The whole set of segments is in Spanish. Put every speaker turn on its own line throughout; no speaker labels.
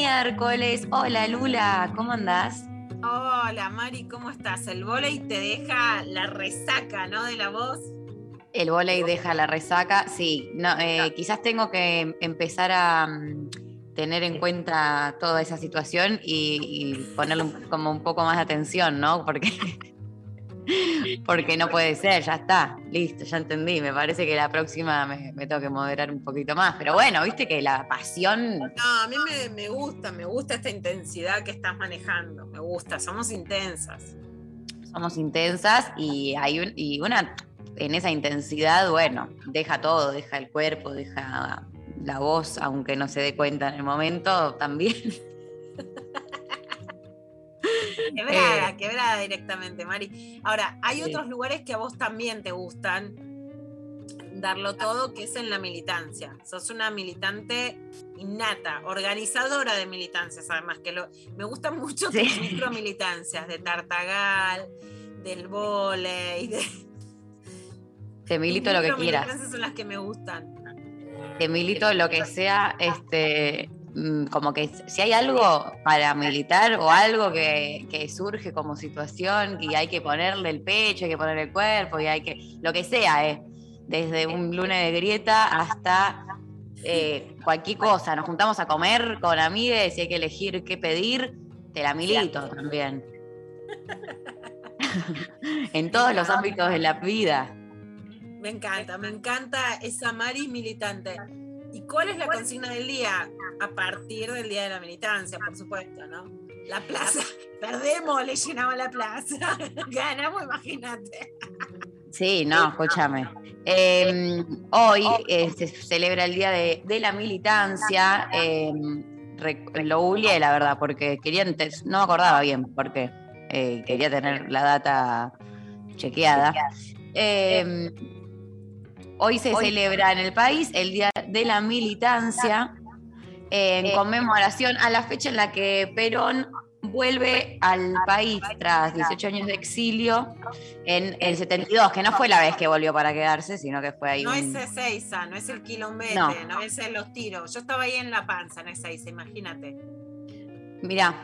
miércoles. Hola Lula, ¿cómo andás?
Hola Mari, ¿cómo estás? El volei te deja la resaca, ¿no? De la voz.
El volei deja la resaca. Sí, no, eh, quizás tengo que empezar a mm, tener en cuenta toda esa situación y, y ponerle un- como un poco más de atención, ¿no? Porque, porque no puede ser, ya está, listo, ya entendí. Me parece que la próxima me, me tengo que moderar un poquito más. Pero bueno, viste que la pasión
No, a mí me, me gusta, me gusta esta intensidad que estás manejando. Me gusta, somos intensas.
somos intensas y hay un- y una en esa intensidad, bueno, deja todo, deja el cuerpo, deja la voz, aunque no se dé cuenta en el momento, también.
Quebrada,
Eh.
quebrada directamente, Mari. Ahora, hay otros lugares que a vos también te gustan darlo todo, que es en la militancia. Sos una militante innata, organizadora de militancias, además, que lo, me gustan mucho
Sí.
tus micromilitancias, de Tartagal, del volei, de
Te milito lo que quieras,
Esas son las que me gustan.
te milito lo que sea, este, como que si hay algo para militar o algo que, que surge como situación y hay que ponerle el pecho, hay que ponerle el cuerpo y hay que, lo que sea, eh, desde un lunes de grieta hasta eh, cualquier cosa. Nos juntamos a comer con amigues y hay que elegir qué pedir, te la milito también. en todos los ámbitos de la vida.
Me encanta, me encanta esa Mari militante. ¿Y cuál es la consigna del día? A partir del día de la militancia, por supuesto, ¿no? La plaza. Perdemos, le llenamos la plaza. Ganamos, imagínate.
Sí, no, escúchame. Eh, hoy eh, se celebra el Día de, de la Militancia. eh, rec- lo googleé, la verdad, porque quería, no me acordaba bien, porque eh, quería tener la data chequeada. Eh, hoy se celebra en el país el Día de la Militancia en conmemoración a la fecha en la que Perón vuelve al país tras 18 años de exilio en el 72, que no fue la vez que volvió para quedarse, sino que fue ahí
No
un...
es Ezeiza, no es el quilombete,
No.
no, es los tiros. Yo estaba ahí en la panza, en Ezeiza, imagínate.
Mirá,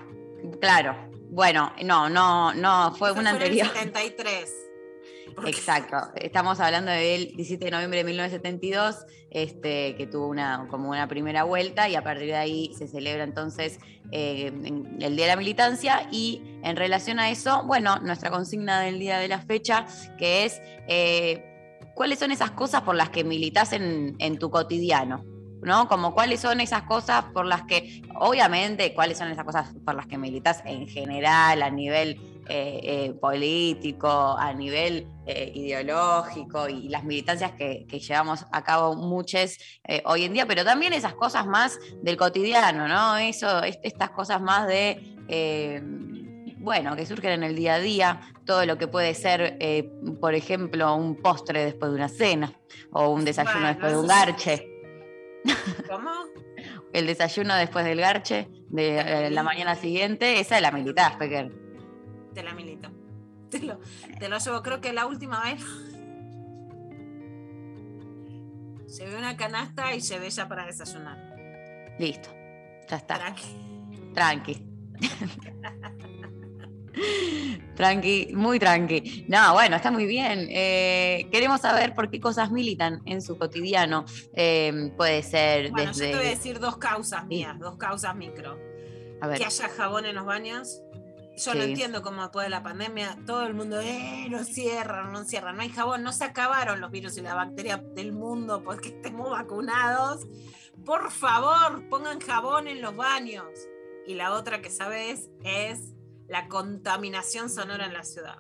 claro. Bueno, no, no, no, fue
Eso
una
en el
anterior.
73.
Exacto. Estamos hablando del 17 de noviembre de 1972, este, que tuvo una, como una primera vuelta y a partir de ahí se celebra entonces eh, el Día de la Militancia y en relación a eso, bueno, nuestra consigna del día de la fecha, que es eh, cuáles son esas cosas por las que militas en, en tu cotidiano. ¿No? Como cuáles son esas cosas por las que, obviamente, cuáles son esas cosas por las que militas en general, a nivel eh, eh, político, a nivel eh, ideológico y las militancias que, que llevamos a cabo muchas hoy en día, pero también esas cosas más del cotidiano, ¿no? Eso, est- estas cosas más de, bueno, que surgen en el día a día, todo lo que puede ser, eh, por ejemplo, un postre después de una cena o un desayuno
Bueno,
después de un garche.
¿Cómo?
El desayuno después del garche de eh, la mañana siguiente, esa es la militar, Pequer.
Te la milito. Te lo, te lo llevo, creo que la última vez. Llevé una canasta y llevé ya para desayunar.
Listo, ya está.
Tranqui.
Tranqui. tranqui, muy tranqui. No, bueno, está muy bien. Eh, queremos saber por qué cosas militan en su cotidiano. Eh, puede ser
Bueno, yo te voy a decir dos causas mías, dos causas micro.
A ver,
Que haya jabón en los baños Yo no entiendo cómo después de la pandemia todo el mundo, eh, no cierran, no cierran, no hay jabón, no se acabaron los virus y las bacterias del mundo porque estemos vacunados. Por favor, pongan jabón en los baños. Y la otra que sabes es la contaminación sonora en la ciudad.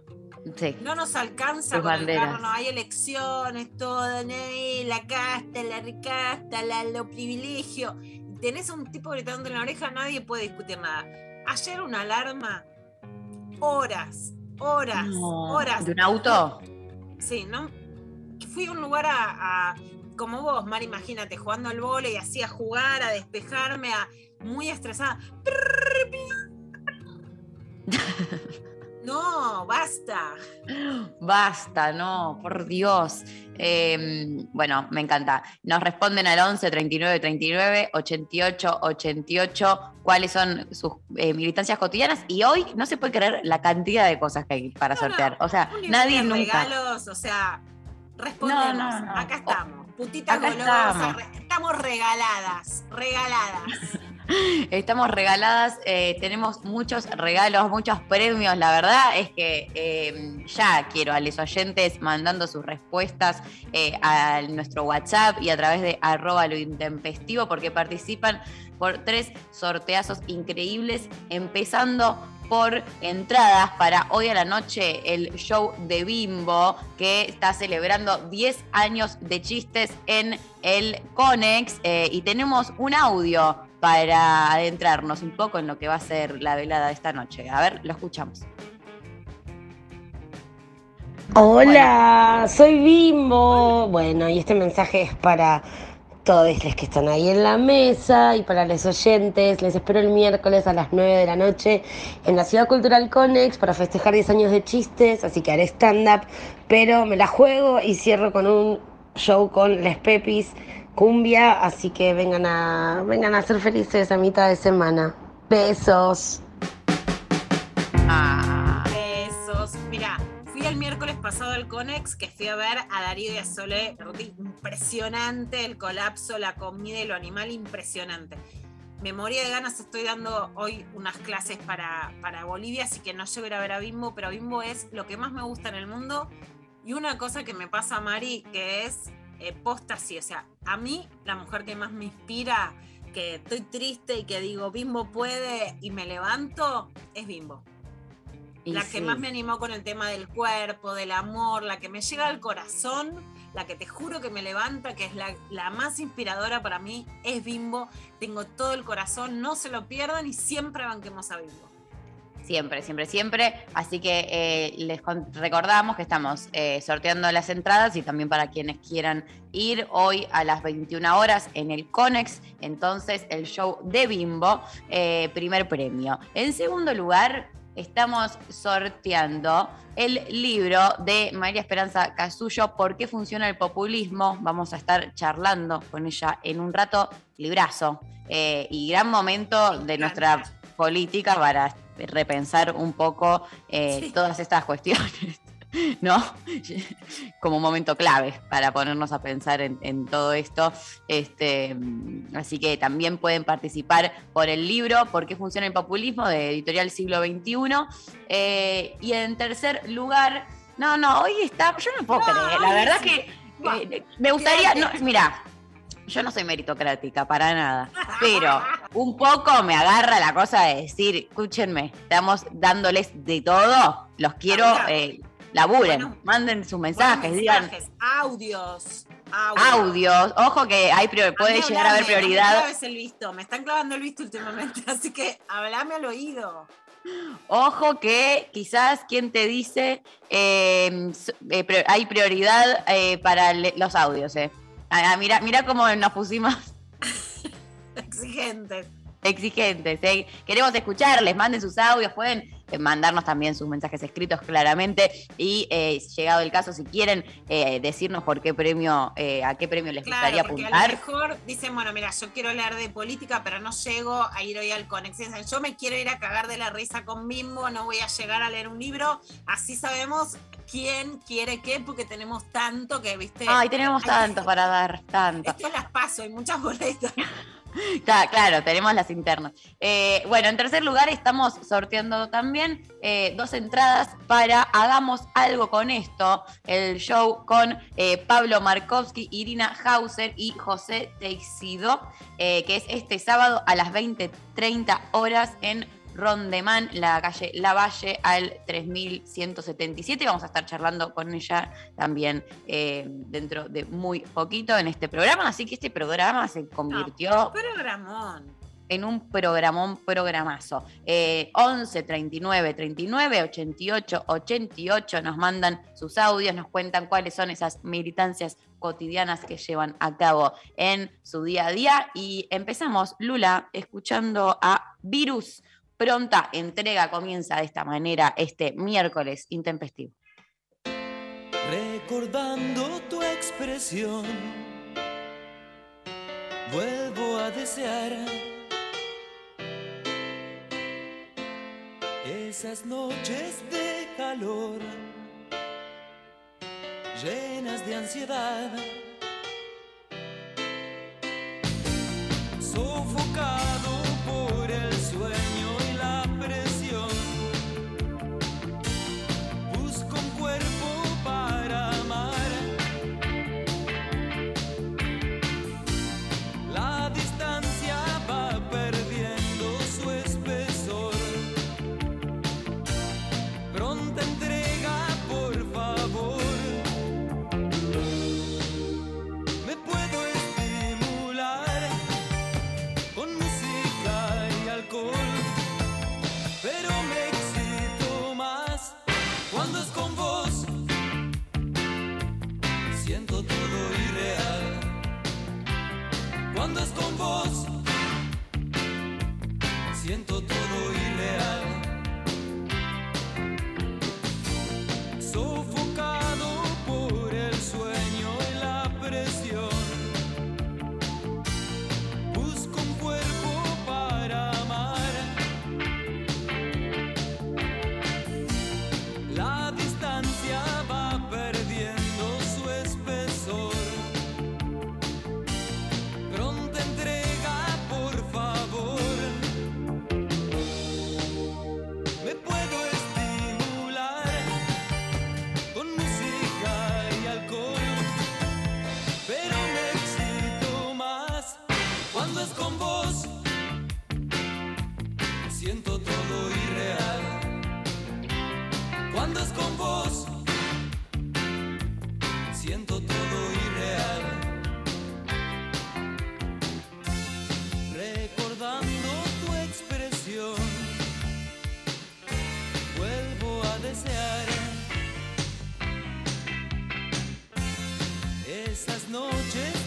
Sí.
No nos alcanza
Tus
con el carro, no hay elecciones, todo, ¿no? La casta, la ricasta, la, lo privilegio. Tenés un tipo gritando en la oreja, nadie puede discutir nada. Ayer una alarma, horas, horas,
No.
horas.
¿De un auto?
Sí, ¿no? Fui a un lugar a, a- como vos, Mar, imagínate, jugando al vole y así a jugar, a despejarme, a muy estresada. No, basta.
Basta, no, por Dios. Eh, bueno, me encanta. Nos responden al 11 39 39 88 88 cuáles son sus eh, militancias cotidianas y hoy no se puede creer la cantidad de cosas que hay para
No,
sortear. O sea, nadie nunca.
regalos, o sea, respondemos.
No, no, no.
Acá estamos. Putita
Acá
golosa,
estamos.
re- estamos regaladas, regaladas.
Estamos regaladas, eh, tenemos muchos regalos, muchos premios. La verdad es que eh, ya quiero a los oyentes mandando sus respuestas eh, a nuestro WhatsApp y a través de arroba lo intempestivo porque participan por tres sorteazos increíbles, empezando por entradas para hoy a la noche el show de Bimbo que está celebrando 10 años de chistes en el Conex eh, y tenemos un audio para adentrarnos un poco en lo que va a ser la velada de esta noche. A ver, lo escuchamos.
Hola, soy Bimbo. Bueno, y este mensaje es para todos los que están ahí en la mesa y para los oyentes. Les espero el miércoles a las 9 de la noche en la Ciudad Cultural Conex para festejar 10 años de chistes, así que haré stand-up, pero me la juego y cierro con un show con Les Pepis, cumbia, así que vengan a, vengan a ser felices a mitad de semana. Besos.
Ah,
Besos. Mira, fui el miércoles pasado al Conex, que fui a ver a Darío y a Sole. Impresionante el colapso, la comida y lo animal, impresionante. Me moría de ganas, estoy dando hoy unas clases para, para Bolivia, así que no llego a ver a Bimbo, pero Bimbo es lo que más me gusta en el mundo. Y una cosa que me pasa, Mari, que es eh, posta así, o sea, a mí la mujer que más me inspira, que estoy triste y que digo, Bimbo puede y me levanto, es Bimbo
y
la que
sí.
más me animó con el tema del cuerpo, del amor, la que me llega al corazón, la que te juro que me levanta, que es la, la más inspiradora para mí, es Bimbo. Tengo todo el corazón, no se lo pierdan y siempre banquemos a Bimbo.
Siempre, siempre, siempre. Así que eh, les recordamos que estamos eh, sorteando las entradas y también para quienes quieran ir hoy a las 21 horas en el Conex. Entonces, el show de Bimbo, eh, primer premio. En segundo lugar, estamos sorteando el libro de María Esperanza Casullo, ¿Por qué funciona el populismo? Vamos a estar charlando con ella en un rato, librazo. y gran momento
Me
de nuestra política para repensar un poco eh,
Sí.
todas estas cuestiones, ¿no? Como un momento clave para ponernos a pensar en, en todo esto. Este, mm, así que también pueden participar por el libro ¿Por qué funciona el populismo? de Editorial Siglo XXI. Eh, y en tercer lugar, no, no, hoy está, yo no puedo
No,
creer, la verdad
sí.
que eh, me gustaría, no, mira, yo no soy meritocrática para nada, pero un poco me agarra la cosa de decir, escúchenme, estamos dándoles de todo, los quiero, eh, laburen,
Bueno,
manden sus mensajes, digan
mensajes, audios, audios.
audios, ojo que hay puede llegar a haber
no
prioridad,
el visto, me están clavando el visto últimamente, así que hablame al oído.
ojo que quizás quien te dice eh, s- eh, hay prioridad eh, para los audios, eh. Ah, ah, mira, mira cómo nos pusimos
Exigentes.
exigentes. ¿eh? Queremos escucharles, manden sus audios, pueden mandarnos también sus mensajes escritos claramente y eh, llegado el caso, si quieren eh, decirnos por qué premio, eh, a qué premio les
Claro,
gustaría
porque a lo
apuntar.
mejor dicen, bueno, mira, yo quiero hablar de política, pero no llego a ir hoy al Conexión. Yo me quiero ir a cagar de la risa con Bimbo, no voy a llegar a leer un libro. Así sabemos quién quiere qué, porque tenemos tanto que, viste.
Ay, tenemos tanto para dar, tanto.
Esto las paso, hay muchas boletas.
Claro, tenemos las internas. Eh, bueno, en tercer lugar estamos sorteando también eh, dos entradas para Hagamos algo con esto, el show con eh, Pablo Markovsky, Irina Hauser y José Teixido, que es este sábado a las 20.30 horas en Rondemán, la calle Lavalle al 3177. Vamos a estar charlando con ella también eh, dentro de muy poquito en este programa. Así que este programa se convirtió
Programón.
en un programón programazo. Eh, 11 39 39 88 88 nos mandan sus audios, nos cuentan cuáles son esas militancias cotidianas que llevan a cabo en su día a día. Y empezamos, Lula, escuchando a Virus. Pronta entrega comienza de esta manera este miércoles intempestivo.
Recordando tu expresión, vuelvo a desear esas noches de calor, llenas de ansiedad, sofocado noches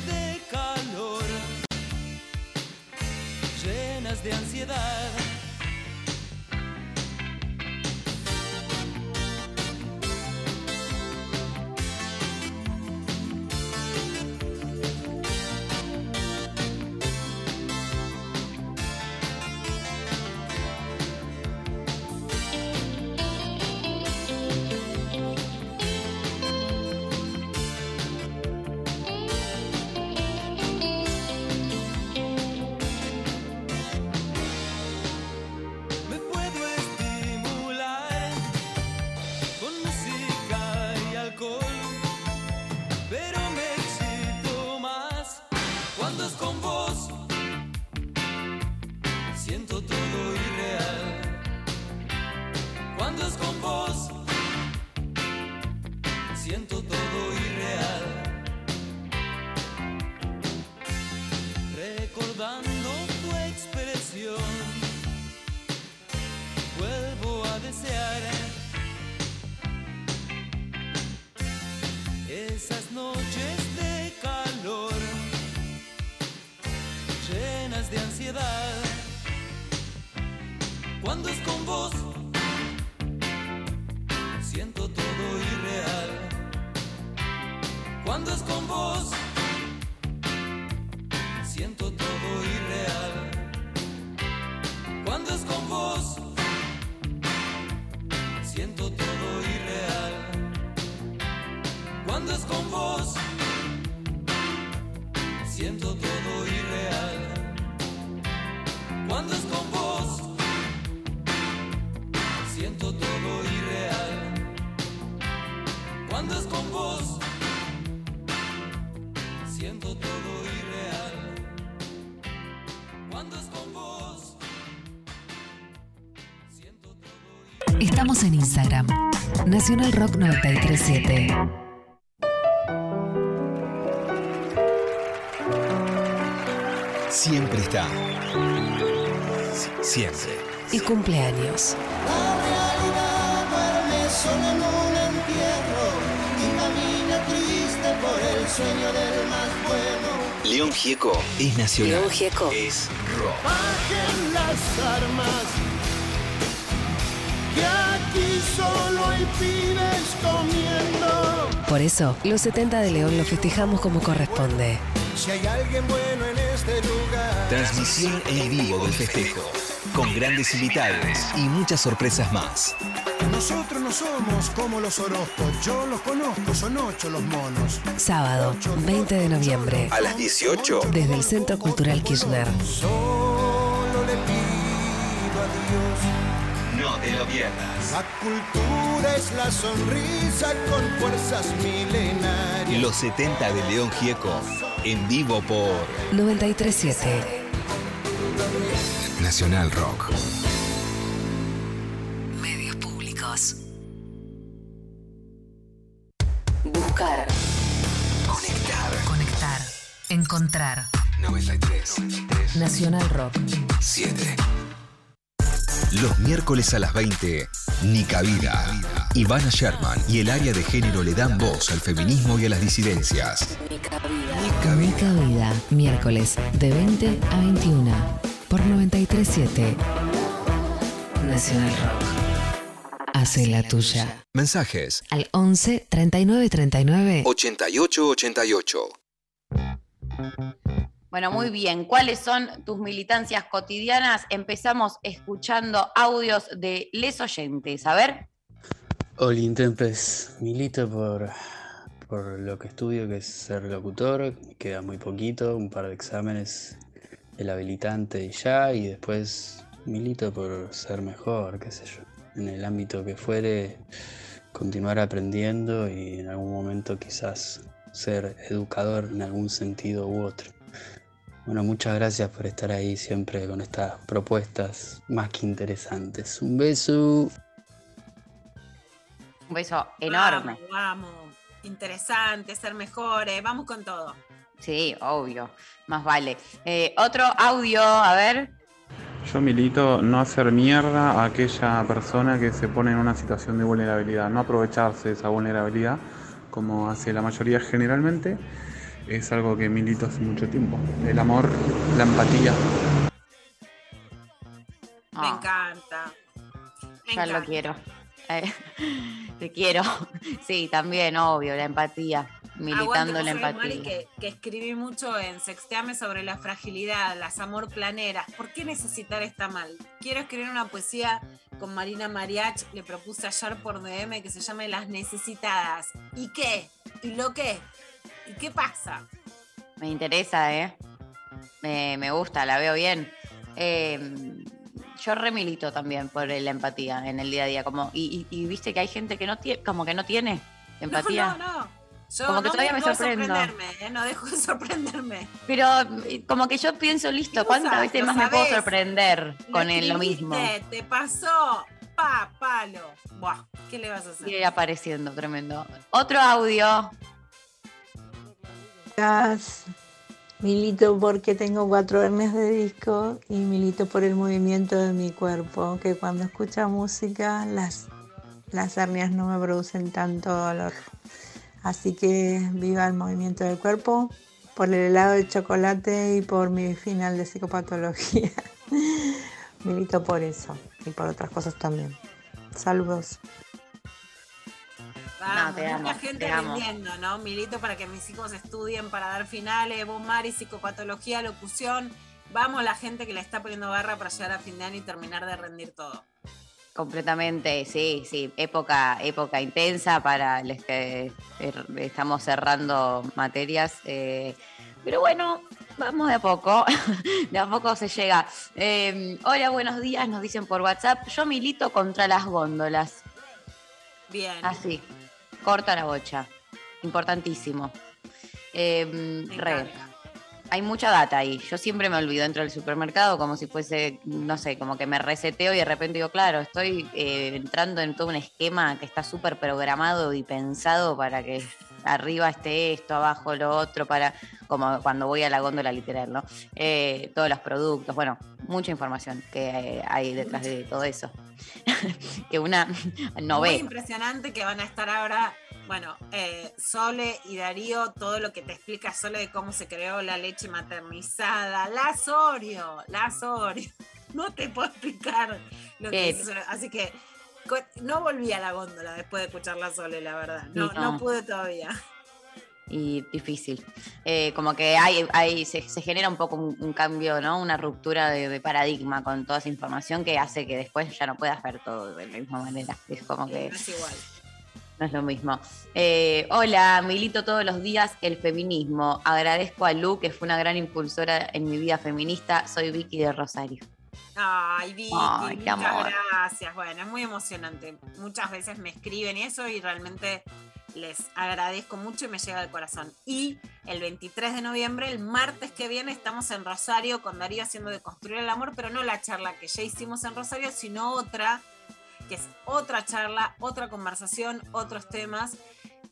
Estamos en Instagram. Nacional Rock 937.
Siempre está. Sie- Siempre.
Y cumpleaños.
León Gieco es nacional.
León Gieco.
Es rock.
Por eso, los 70 de León lo festejamos como corresponde.
Transmisión en vivo del festejo. Con grandes invitados y muchas sorpresas más.
Nosotros no somos como los Orozcos, yo los conozco, son ocho los monos.
Sábado, 20 de noviembre.
A las 18.
Desde el Centro Cultural Kirchner.
Solo le pido a Dios.
No te lo pierdas.
La cultura es la sonrisa con fuerzas milenarias.
Los 70 de León Gieco. En vivo por
937.
Nacional Rock.
Medios públicos. Buscar.
Conectar.
Conectar. Encontrar.
93.
Nacional Rock.
7. Los miércoles a las 20, Nica Vida. Ivana Sherman y el área de género le dan voz al feminismo y a las disidencias. Nica Vida.
Mica Vida. Miércoles de 20 a 21. Por 937. Nacional Rock. Hace la tuya.
Mensajes
Al 11 39 39.
8888.
Bueno, muy bien. ¿Cuáles son tus militancias cotidianas? Empezamos escuchando audios de les oyentes. A ver.
Hola Intempes, milito por, por lo que estudio, que es ser locutor, queda muy poquito, un par de exámenes, el habilitante y ya, y después milito por ser mejor, qué sé yo, en el ámbito que fuere, continuar aprendiendo y en algún momento quizás ser educador en algún sentido u otro. Bueno, muchas gracias por estar ahí siempre con estas propuestas más que interesantes. Un beso.
Un beso enorme.
Vamos, vamos. Interesante, ser mejores. Vamos con todo.
Sí, obvio. Más vale. Eh, otro audio, a ver.
Yo milito no hacer mierda a aquella persona que se pone en una situación de vulnerabilidad, no aprovecharse de esa vulnerabilidad como hace la mayoría generalmente. Es algo que milito hace mucho tiempo. El amor, la empatía.
Me
Ah,
encanta. Me
ya lo
encanta.
quiero. Eh, te quiero. Sí, también, obvio, la empatía. Militando
Aguante,
la
sabés, Mari,
empatía.
que, que escribí mucho en Sexteame sobre la fragilidad, las amor planeras. ¿Por qué necesitar está mal? Quiero escribir una poesía con Marina Mariach, le propuse ayer por DM que se llame Las Necesitadas. ¿Y qué? ¿Y lo qué? ¿Y qué pasa?
Me interesa, ¿eh? Me, me gusta, la veo bien. Eh, yo remilito también por la empatía en el día a día. Como, y, y- y viste que hay gente que no tiene, como que no tiene empatía.
No, no, no. Yo
Como que
no
todavía me
dejo de
sorprendo.
sorprenderme, ¿eh? no dejo de sorprenderme.
Pero eh, como que yo pienso, listo, ¿cuántas veces más me puedo sorprender con el- lo mismo?
Te pasó, pa, palo. Buah, ¿qué le vas a hacer?
Apareciendo, tremendo. Otro audio.
Milito porque tengo cuatro hernias de disco y milito por el movimiento de mi cuerpo, que cuando escucho música las, las hernias no me producen tanto dolor. Así que viva el movimiento del cuerpo por el helado de chocolate y por mi final de psicopatología. milito por eso y por otras cosas también. Saludos.
Vamos,
te
mucha gente
te amo.
¿no? Milito para que mis hijos estudien, para dar finales, vos Mari, psicopatología, locución. Vamos la gente que le está poniendo barra para llegar a fin de año y terminar de rendir todo.
Completamente, sí, sí. Época, época intensa para los que er- estamos cerrando materias. eh, pero bueno, vamos de a poco. De a poco se llega. Eh, hola, buenos días, nos dicen por WhatsApp. Yo milito contra las góndolas.
Bien.
Así. Corta la bocha. importantísimo. Eh, re. Hay mucha data ahí. Yo siempre me olvido dentro del supermercado como si fuese, no sé, como que me reseteo y de repente digo, claro, estoy eh, entrando en todo un esquema que está súper programado y pensado para que arriba esté esto, abajo lo otro, para como cuando voy a la góndola literal, ¿no? Eh, todos los productos, bueno, mucha información que eh, hay detrás de todo eso. que una no
Muy
ve.
impresionante que van a estar ahora, bueno, eh, Sole y Darío, todo lo que te explica Sole de cómo se creó la leche maternizada, la Sorio, la Sorio. No te puedo explicar lo que es eso. Así que no volví a la góndola después de escuchar la Sole, la verdad. No,
No.
no pude todavía.
y difícil. Eh, como que hay, hay se, se genera un poco un, un cambio, ¿no? Una ruptura de, de paradigma con toda esa información que hace que después ya no puedas ver todo de la misma manera. Es como que
No es igual.
no es lo mismo. Eh, hola, milito todos los días el feminismo. Agradezco a Lu, que fue una gran impulsora en mi vida feminista. Soy Vicky de Rosario.
Ay, Vicky,
Ay,
muchas
amor.
gracias. Bueno, es muy emocionante. Muchas veces me escriben y eso y realmente les agradezco mucho y me llega al corazón. Y el 23 de noviembre, el martes que viene, estamos en Rosario con Darío haciendo de Construir el Amor, pero no la charla que ya hicimos en Rosario, sino otra, que es otra charla, otra conversación, otros temas.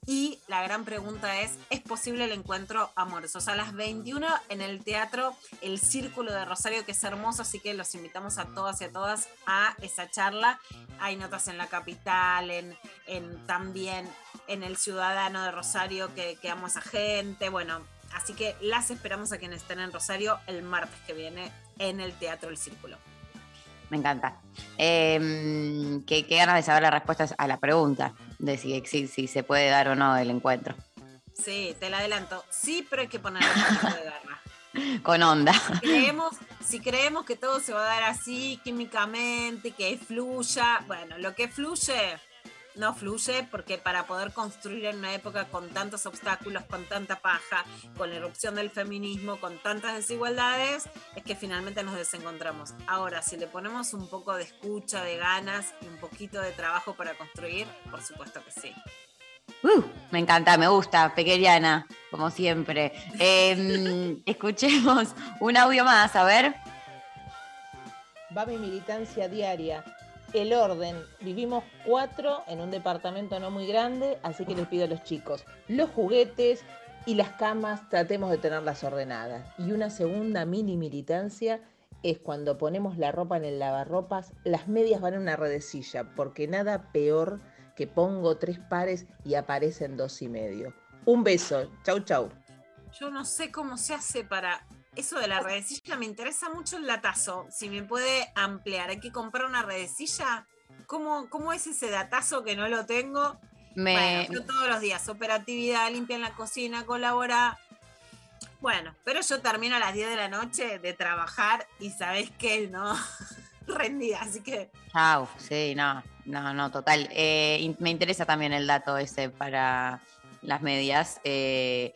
Y la gran pregunta es, ¿es posible el encuentro amoroso? a las 21 en el teatro El Círculo de Rosario, que es hermoso, así que los invitamos a todas y a todas a esa charla. Hay notas en La Capital, en, en también en El Ciudadano de Rosario, que, que amo a esa gente. Bueno, así que las esperamos a quienes estén en Rosario el martes que viene en el Teatro El Círculo.
Me encanta. Eh, qué, qué ganas de saber las respuestas a la pregunta de si, si, si se puede dar o no el encuentro.
Sí, te la adelanto. Sí, pero hay que poco de.
Con onda.
creemos, si creemos que todo se va a dar así químicamente, que fluya, bueno, lo que fluye no fluye porque para poder construir en una época con tantos obstáculos, con tanta paja, con la erupción del feminismo, con tantas desigualdades, es que finalmente nos desencontramos. Ahora, si le ponemos un poco de escucha, de ganas y un poquito de trabajo para construir, por supuesto que sí.
Uh, me encanta, me gusta, pequeñana, como siempre. Eh, escuchemos un audio más, a ver.
Va mi militancia diaria. El orden. Vivimos cuatro en un departamento no muy grande, así que les pido a los chicos, los juguetes y las camas tratemos de tenerlas ordenadas. Y una segunda mini militancia es cuando ponemos la ropa en el lavarropas, las medias van en una redecilla, porque nada peor que pongo tres pares y aparecen dos y medio. Un beso. Chau, chau.
Yo no sé cómo se hace para. Eso de la redecilla me interesa mucho el datazo. Si me puede ampliar, hay que comprar una redecilla. ¿Cómo, cómo es ese datazo que no lo tengo?
Me-
Bueno, yo todos los días, operatividad, limpia en la cocina, colabora. Bueno, pero yo termino a las 10 de la noche de trabajar y sabés que no rendida, así que
Chau, sí, no, no, no, total. Eh, me interesa también el dato ese para las medias. Eh,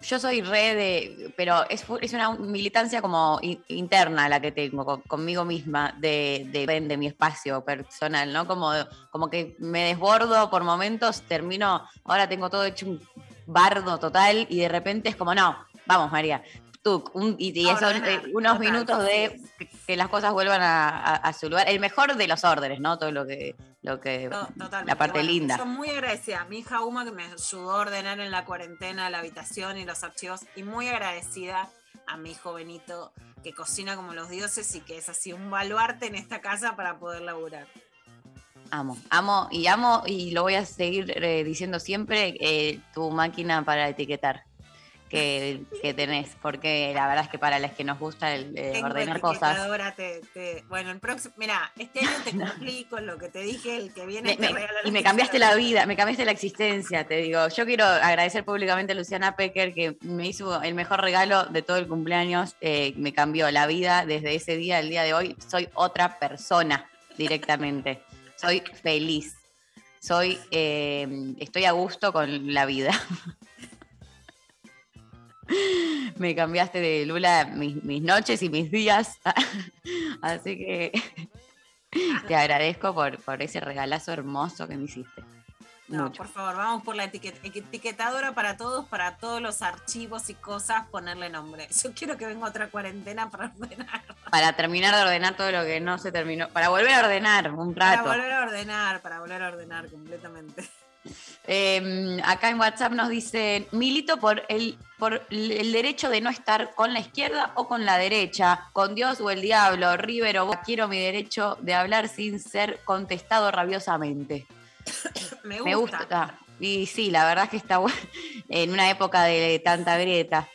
yo soy re de, pero es, es una militancia como interna la que tengo con- conmigo misma de, de, de mi espacio personal, ¿no? Como, como que me desbordo por momentos, termino, ahora tengo todo hecho un bardo total y de repente es como, no, vamos María, tú, un- y, y eso, eh, unos minutos de que, que las cosas vuelvan a, a- a su lugar. El mejor de los órdenes, ¿no? Todo lo que, lo que
to- totalmente.
la parte
Bueno,
linda.
Yo muy agradecida. Mi hija Uma que me ayudó a ordenar en la cuarentena la habitación y los archivos. Y muy agradecida a mi hijo Benito que cocina como los dioses y que es así un baluarte en esta casa para poder laburar.
Amo, amo y amo y lo voy a seguir eh, diciendo siempre, eh, tu máquina para etiquetar que, que tenés, porque la verdad es que para las que nos gusta el, eh, ordenar cosas.
etiquetadora, te- te- bueno, el próximo, mira, este año te cumplí con lo que te dije, el que viene
Me-
te
me-
regala
y me cambiaste la vida, me cambiaste la existencia, te digo. Yo quiero agradecer públicamente a Luciana Pecker que me hizo el mejor regalo de todo el cumpleaños, eh, me cambió la vida desde ese día al día de hoy. Soy otra persona directamente, soy feliz, soy, eh, estoy a gusto con la vida. me cambiaste de Lula mis, mis noches y mis días, así que te agradezco por, por ese regalazo hermoso que me hiciste.
No,
Mucho.
por favor, vamos por la etiquet- etiquetadora para todos, para todos los archivos y cosas, ponerle nombre. Yo quiero que venga otra cuarentena para ordenar.
Para terminar de ordenar todo lo que no se terminó. Para volver a ordenar un
Para
rato.
volver a ordenar, para volver a ordenar completamente.
Eh, acá en WhatsApp nos dicen, milito por el, por el derecho de no estar con la izquierda o con la derecha, con Dios o el diablo, River o Boca. quiero mi derecho de hablar sin ser contestado rabiosamente.
Me gusta.
Me gusta. Y sí, la verdad es que está bueno en una época de tanta grieta.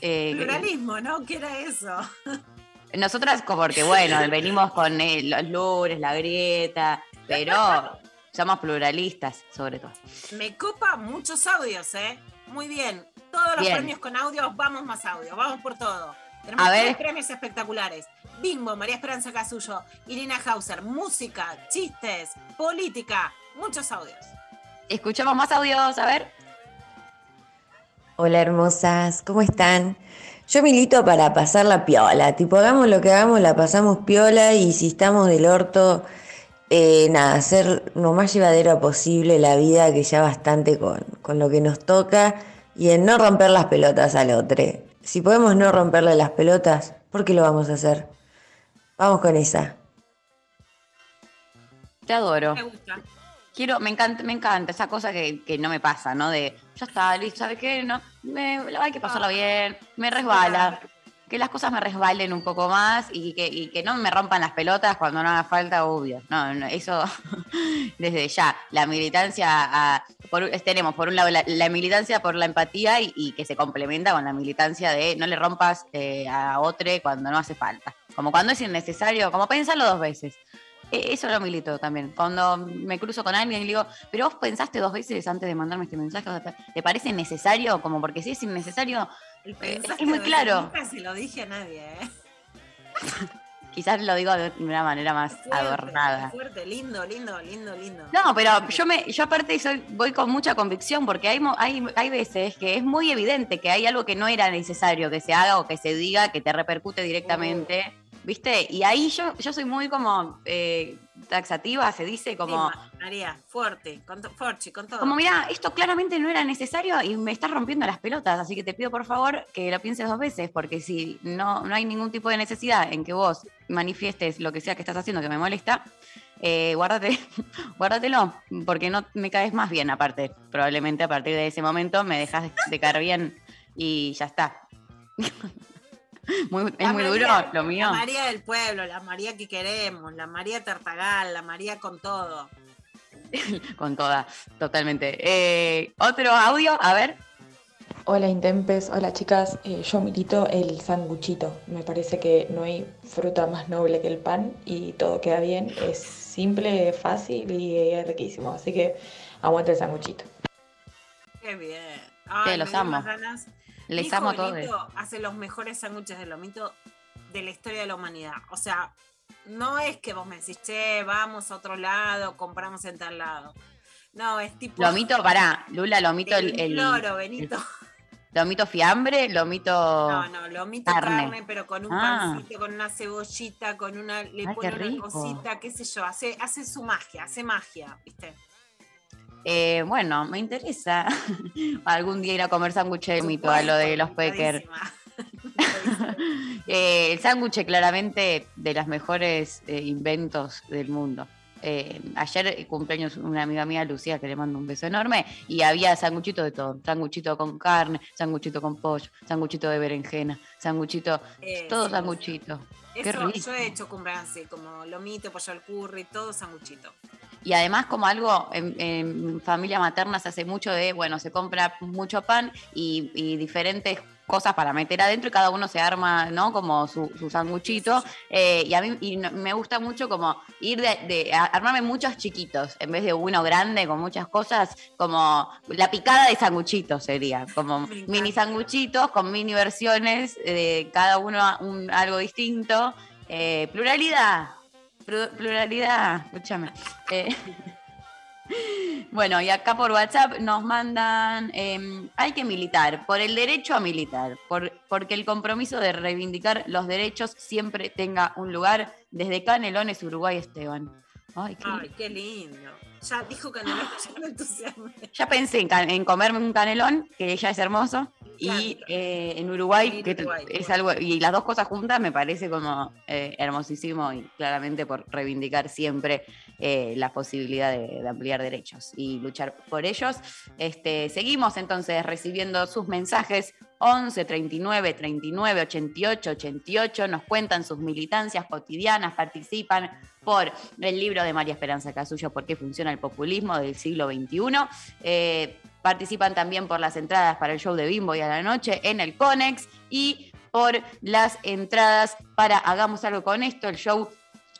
Eh,
Pluralismo, ¿no? ¿Qué era eso?
nosotras, como porque bueno, venimos con eh, los lunes, la grieta, pero somos pluralistas, sobre todo.
Me copa muchos audios, ¿eh? Muy bien. Todos los
Bien.
premios con audios, vamos más audio, vamos por todo. Tenemos
A
tres premios espectaculares. Bimbo, María Esperanza Casullo, Irina Hauser, música, chistes, política, muchos audios.
Escuchamos más audios, a ver.
Hola hermosas, ¿cómo están? Yo milito para pasar la piola, tipo hagamos lo que hagamos, la pasamos piola y si estamos del orto, eh, nada, hacer lo más llevadera posible la vida que ya bastante con, con lo que nos toca y en no romper las pelotas al otro. Si podemos no romperle las pelotas, ¿por qué lo vamos a hacer? Vamos con esa.
Te adoro.
Me gusta.
Quiero, me encanta, me encanta esa cosa que, que no me pasa, ¿no? De, ya está, listo, ¿sabes qué? No, me, hay que pasarlo bien, me resbala. Que las cosas me resbalen un poco más y que, no me rompan las pelotas cuando no haga falta, obvio. No, no, eso desde ya. La militancia, por, tenemos por un lado la, militancia por la empatía y, y que se complementa con la militancia de no le rompas eh, a otro cuando no hace falta. Como cuando es innecesario, como pensarlo dos veces. E- Eso lo milito también. Cuando me cruzo con alguien y le digo, pero vos pensaste dos veces antes de mandarme este mensaje, ¿te parece necesario? Como porque si es innecesario, eh, es muy claro.
Nunca se lo dije a nadie, ¿eh?
Quizás lo digo de una manera más
Fuerte,
adornada.
Fuerte, lindo, lindo, lindo, lindo.
No, pero yo me, yo aparte soy, voy con mucha convicción porque hay, hay, hay veces que es muy evidente que hay algo que no era necesario que se haga o que se diga, que te repercute directamente, ¿viste? Y ahí yo, yo soy muy como eh, taxativa, se dice como...
María, fuerte, con Forchi, con todo.
Como mira, esto claramente no era necesario y me estás rompiendo las pelotas, así que te pido por favor que lo pienses dos veces, porque si no, no hay ningún tipo de necesidad en que vos manifiestes lo que sea que estás haciendo que me molesta, eh, guárdate, guárdatelo, porque no me caes más bien aparte. Probablemente a partir de ese momento me dejas de, de caer bien y ya está. Muy- es
La
muy
María-
duro lo mío.
La María del pueblo, la María que queremos, la María Tartagal, la María con todo.
Con toda, totalmente. Eh, Otro audio, a ver.
Hola Intempes, hola chicas, Eh, yo milito el sanguchito. Me parece que no hay fruta más noble que el pan y todo queda bien. Es simple, fácil y es riquísimo. Así que aguanta el sanguchito.
Qué bien.
Sí,
Ay,
los amo.
ganas.
Les
Mi
amo a todos.
Hace los mejores sándwiches de lomito de la historia de la humanidad. O sea, no es que vos me decís, che, vamos a otro lado, compramos en tal lado. No, es tipo.
Lomito, pará, Lula, lomito el, el-
imploro, Benito.
lomito fiambre, lomito
No, no, lomito carne,
carne.
pero con un
Ah.
pancito, con una cebollita, con una. Le
Ay,
pone
qué
una cosita, qué sé yo. Hace, hace su magia, hace magia, ¿viste?
Eh, bueno, me interesa algún día ir a comer sándwich de mito a lo de los Pecker. Eh, el sándwich claramente de los mejores eh, inventos del mundo. Eh, ayer eh, cumpleaños una amiga mía, Lucía, que le mando un beso enorme, y había sanguchito de todo, sanguchito con carne, sanguchito con pollo, sanguchito de berenjena, sanguchito,
Eh,
todo
sí,
sanguchito. Qué
Eso,
rico.
yo he hecho cumpleaños así, como lomito, pollo al curry, todo sanguchito.
Y además como algo en, en familia materna se hace mucho de, bueno, se compra mucho pan y, y diferentes cosas para meter adentro y cada uno se arma, ¿no? Como su, su sanguchito. Eh, y a mí y me gusta mucho como ir de, armarme muchos chiquitos en vez de uno grande con muchas cosas, como la picada de sanguchitos sería, como mini sanguchitos con mini versiones, de cada uno un, algo distinto. Eh, pluralidad, Plu- pluralidad, escúchame. Eh, bueno, y acá por WhatsApp nos mandan, eh, hay que militar, por el derecho a militar, por, porque el compromiso de reivindicar los derechos siempre tenga un lugar desde Canelones, Uruguay, Esteban. Ay, qué
Ay, qué lindo. Ya dijo canelón, ya me entusiasmé.
Ya pensé en, comerme un canelón, que ya es hermoso, y eh, en Uruguay, que
Uruguay,
es algo, y las dos cosas juntas me parece como eh, hermosísimo y claramente por reivindicar siempre eh, la posibilidad de, de ampliar derechos y luchar por ellos. Este, seguimos entonces recibiendo sus mensajes 11 39 39 88 88, nos cuentan sus militancias cotidianas, participan por el libro de María Esperanza Casullo, ¿Por qué funciona el populismo del siglo XXI? Eh, participan también por las entradas para el show de Bimbo y a la noche en el Conex y por las entradas para Hagamos algo con esto, el show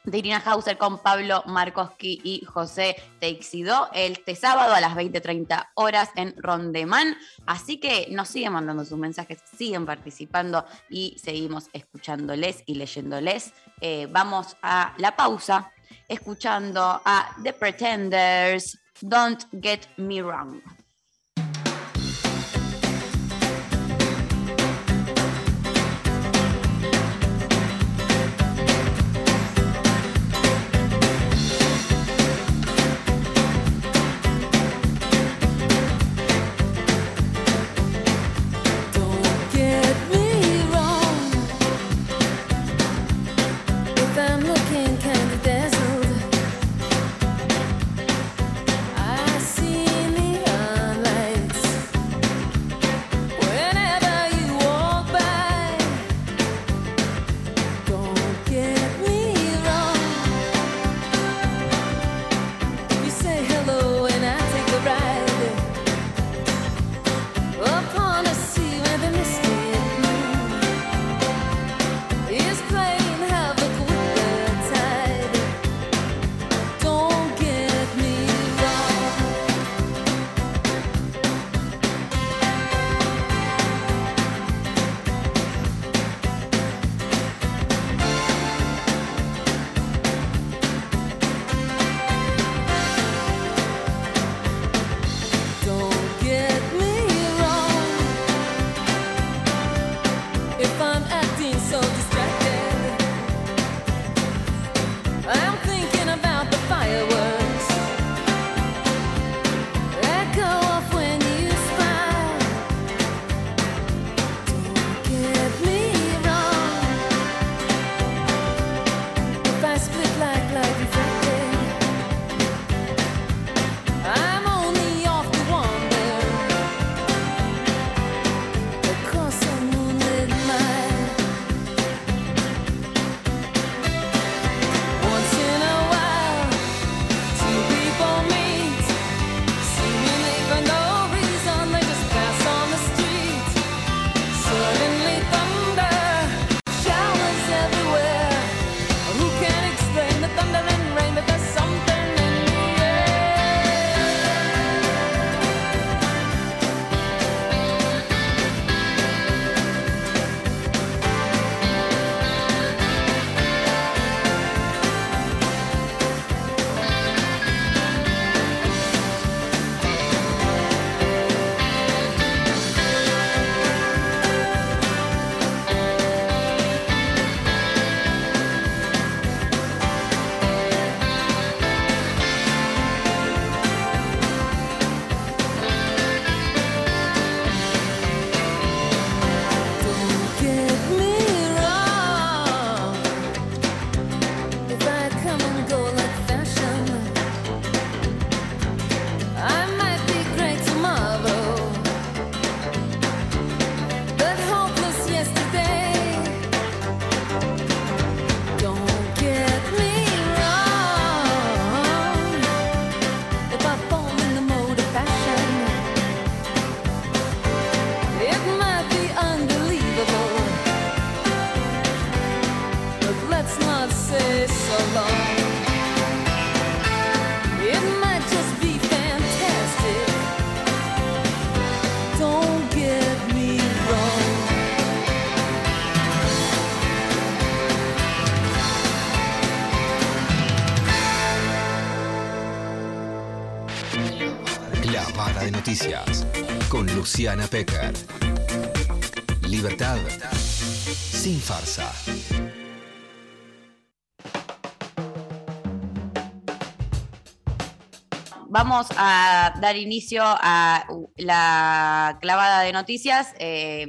de Irina Hauser con Pablo Markoski y José Teixidó este sábado a las 20.30 horas en Rondemán. Así que nos siguen mandando sus mensajes, siguen participando y seguimos escuchándoles y leyéndoles. Eh, vamos a la pausa escuchando a The Pretenders, Don't Get Me Wrong.
Luciana Pecker. Libertad sin farsa.
vamos a dar inicio a la clavada de noticias. Eh,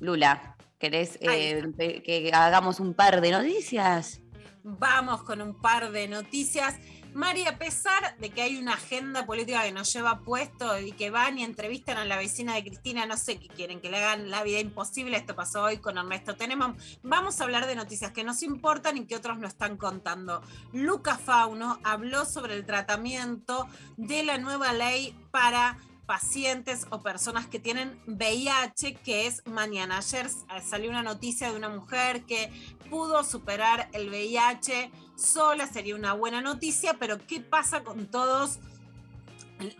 Lula, ¿querés eh, que hagamos un par de noticias?
Vamos con un par de noticias. Mari, a pesar de que hay una agenda política que nos lleva puesto y que van y entrevistan a la vecina de Cristina, no sé qué quieren, que le hagan la vida imposible, esto pasó hoy con Ernesto Tenemos, vamos a hablar de noticias que nos importan y que otros no están contando. Lucas Fauno habló sobre el tratamiento de la nueva ley para pacientes o personas que tienen VIH, que es mañana. Ayer eh, salió una noticia de una mujer que pudo superar el VIH sola, sería una buena noticia, pero ¿qué pasa con todas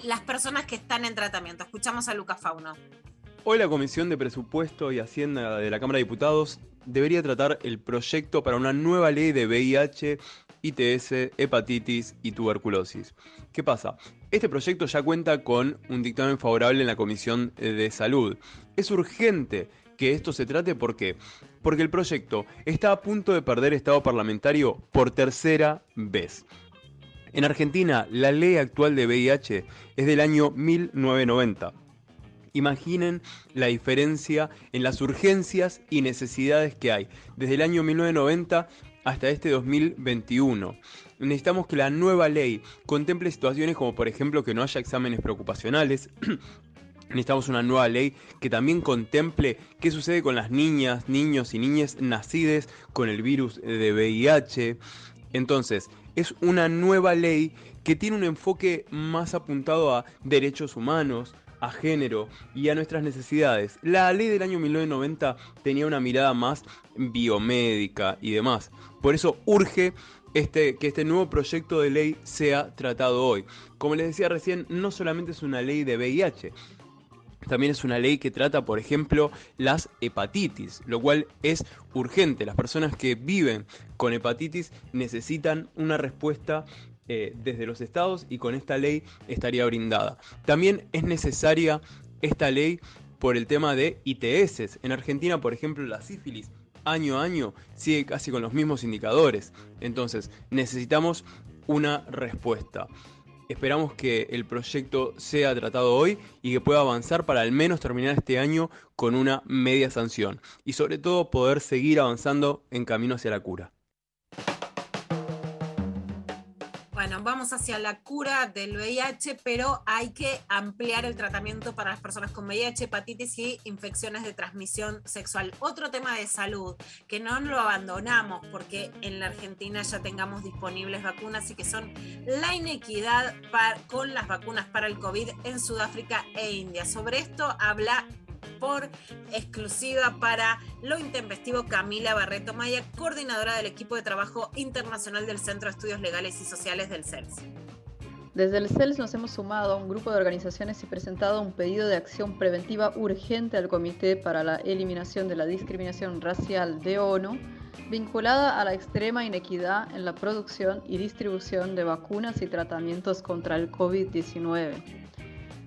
las personas que están en tratamiento? Escuchamos a Lucas Fauno.
Hoy la Comisión de Presupuesto y Hacienda de la Cámara de Diputados debería tratar el proyecto para una nueva ley de VIH, ITS, hepatitis y tuberculosis. ¿Qué pasa? Este proyecto ya cuenta con un dictamen favorable en la Comisión de Salud. Es urgente que esto se trate ¿por qué? Porque el proyecto está a punto de perder estado parlamentario por tercera vez. En Argentina, la ley actual de VIH es del año 1990. Imaginen la diferencia en las urgencias y necesidades que hay desde el año 1990 hasta este 2021. Necesitamos que la nueva ley contemple situaciones como por ejemplo que no haya exámenes preocupacionales. Necesitamos una nueva ley que también contemple qué sucede con las niñas, niños y niñas nacidas con el virus de VIH. Entonces, es una nueva ley que tiene un enfoque más apuntado a derechos humanos, a género y a nuestras necesidades. La ley del año 1990 tenía una mirada más biomédica y demás. Por eso urge este, que este nuevo proyecto de ley sea tratado hoy. Como les decía recién, no solamente es una ley de VIH, también es una ley que trata, por ejemplo, las hepatitis, lo cual es urgente. Las personas que viven con hepatitis necesitan una respuesta eh, desde los estados y con esta ley estaría brindada. También es necesaria esta ley por el tema de ITS. En Argentina, por ejemplo, la sífilis año a año sigue casi con los mismos indicadores. Entonces, necesitamos una respuesta. Esperamos que el proyecto sea tratado hoy y que pueda avanzar para al menos terminar este año con una media sanción y sobre todo poder seguir avanzando en camino hacia la cura.
Vamos hacia la cura del VIH, pero hay que ampliar el tratamiento para las personas con VIH, hepatitis y infecciones de transmisión sexual. Otro tema de salud que no lo abandonamos porque en la Argentina ya tengamos disponibles vacunas y que son la inequidad con las vacunas para el COVID en Sudáfrica e India. Sobre esto habla exclusiva para lo intempestivo Camila Barreto Maya, coordinadora del equipo de trabajo internacional del Centro de Estudios Legales y Sociales del CELS.
Desde el CELS nos hemos sumado a un grupo de organizaciones y presentado un pedido de acción preventiva urgente al Comité para la Eliminación de la Discriminación Racial de ONU, vinculada a la extrema inequidad en la producción y distribución de vacunas y tratamientos contra el COVID-19.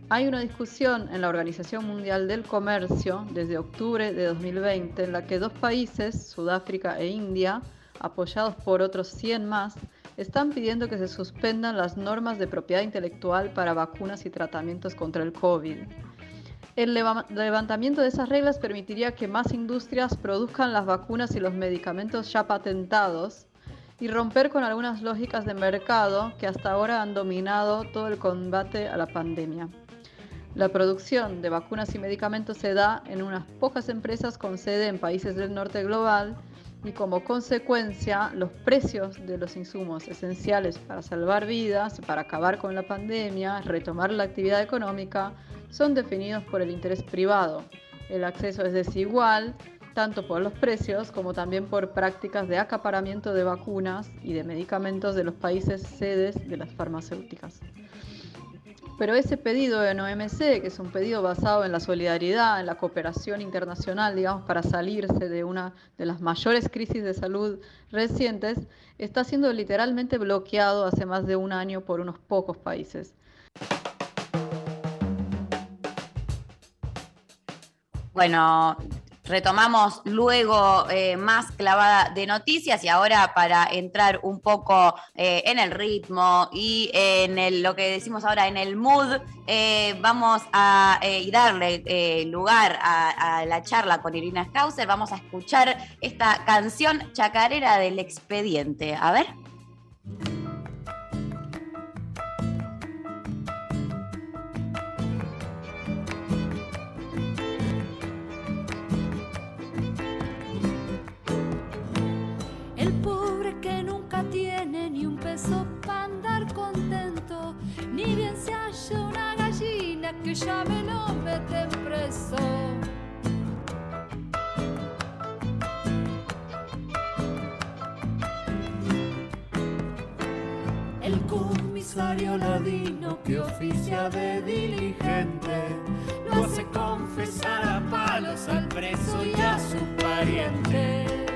Hay una discusión en la Organización Mundial del Comercio desde octubre de 2020 en la que dos países, Sudáfrica e India, apoyados por otros 100 más, están pidiendo que se suspendan las normas de propiedad intelectual para vacunas y tratamientos contra el COVID. El leva- levantamiento de esas reglas permitiría que más industrias produzcan las vacunas y los medicamentos ya patentados y romper con algunas lógicas de mercado que hasta ahora han dominado todo el combate a la pandemia. La producción de vacunas y medicamentos se da en unas pocas empresas con sede en países del norte global y como consecuencia los precios de los insumos esenciales para salvar vidas, para acabar con la pandemia, retomar la actividad económica, son definidos por el interés privado. El acceso es desigual, tanto por los precios como también por prácticas de acaparamiento de vacunas y de medicamentos de los países sedes de las farmacéuticas. Pero ese pedido en OMC, que es un pedido basado en la solidaridad, en la cooperación internacional, digamos, para salirse de una de las mayores crisis de salud recientes, está siendo literalmente bloqueado hace más de un año por unos pocos países.
Bueno, retomamos luego eh, más clavada de noticias y ahora para entrar un poco eh, en el ritmo y en el- lo que decimos ahora en el mood, eh, vamos a darle lugar a, la charla con Irina Hauser. Vamos a escuchar esta canción chacarera del expediente. A ver.
Peso para andar contento, ni bien se halla una gallina que ya me lo meten preso. El comisario ladino que oficia de diligente lo hace confesar a palos al preso y a sus parientes.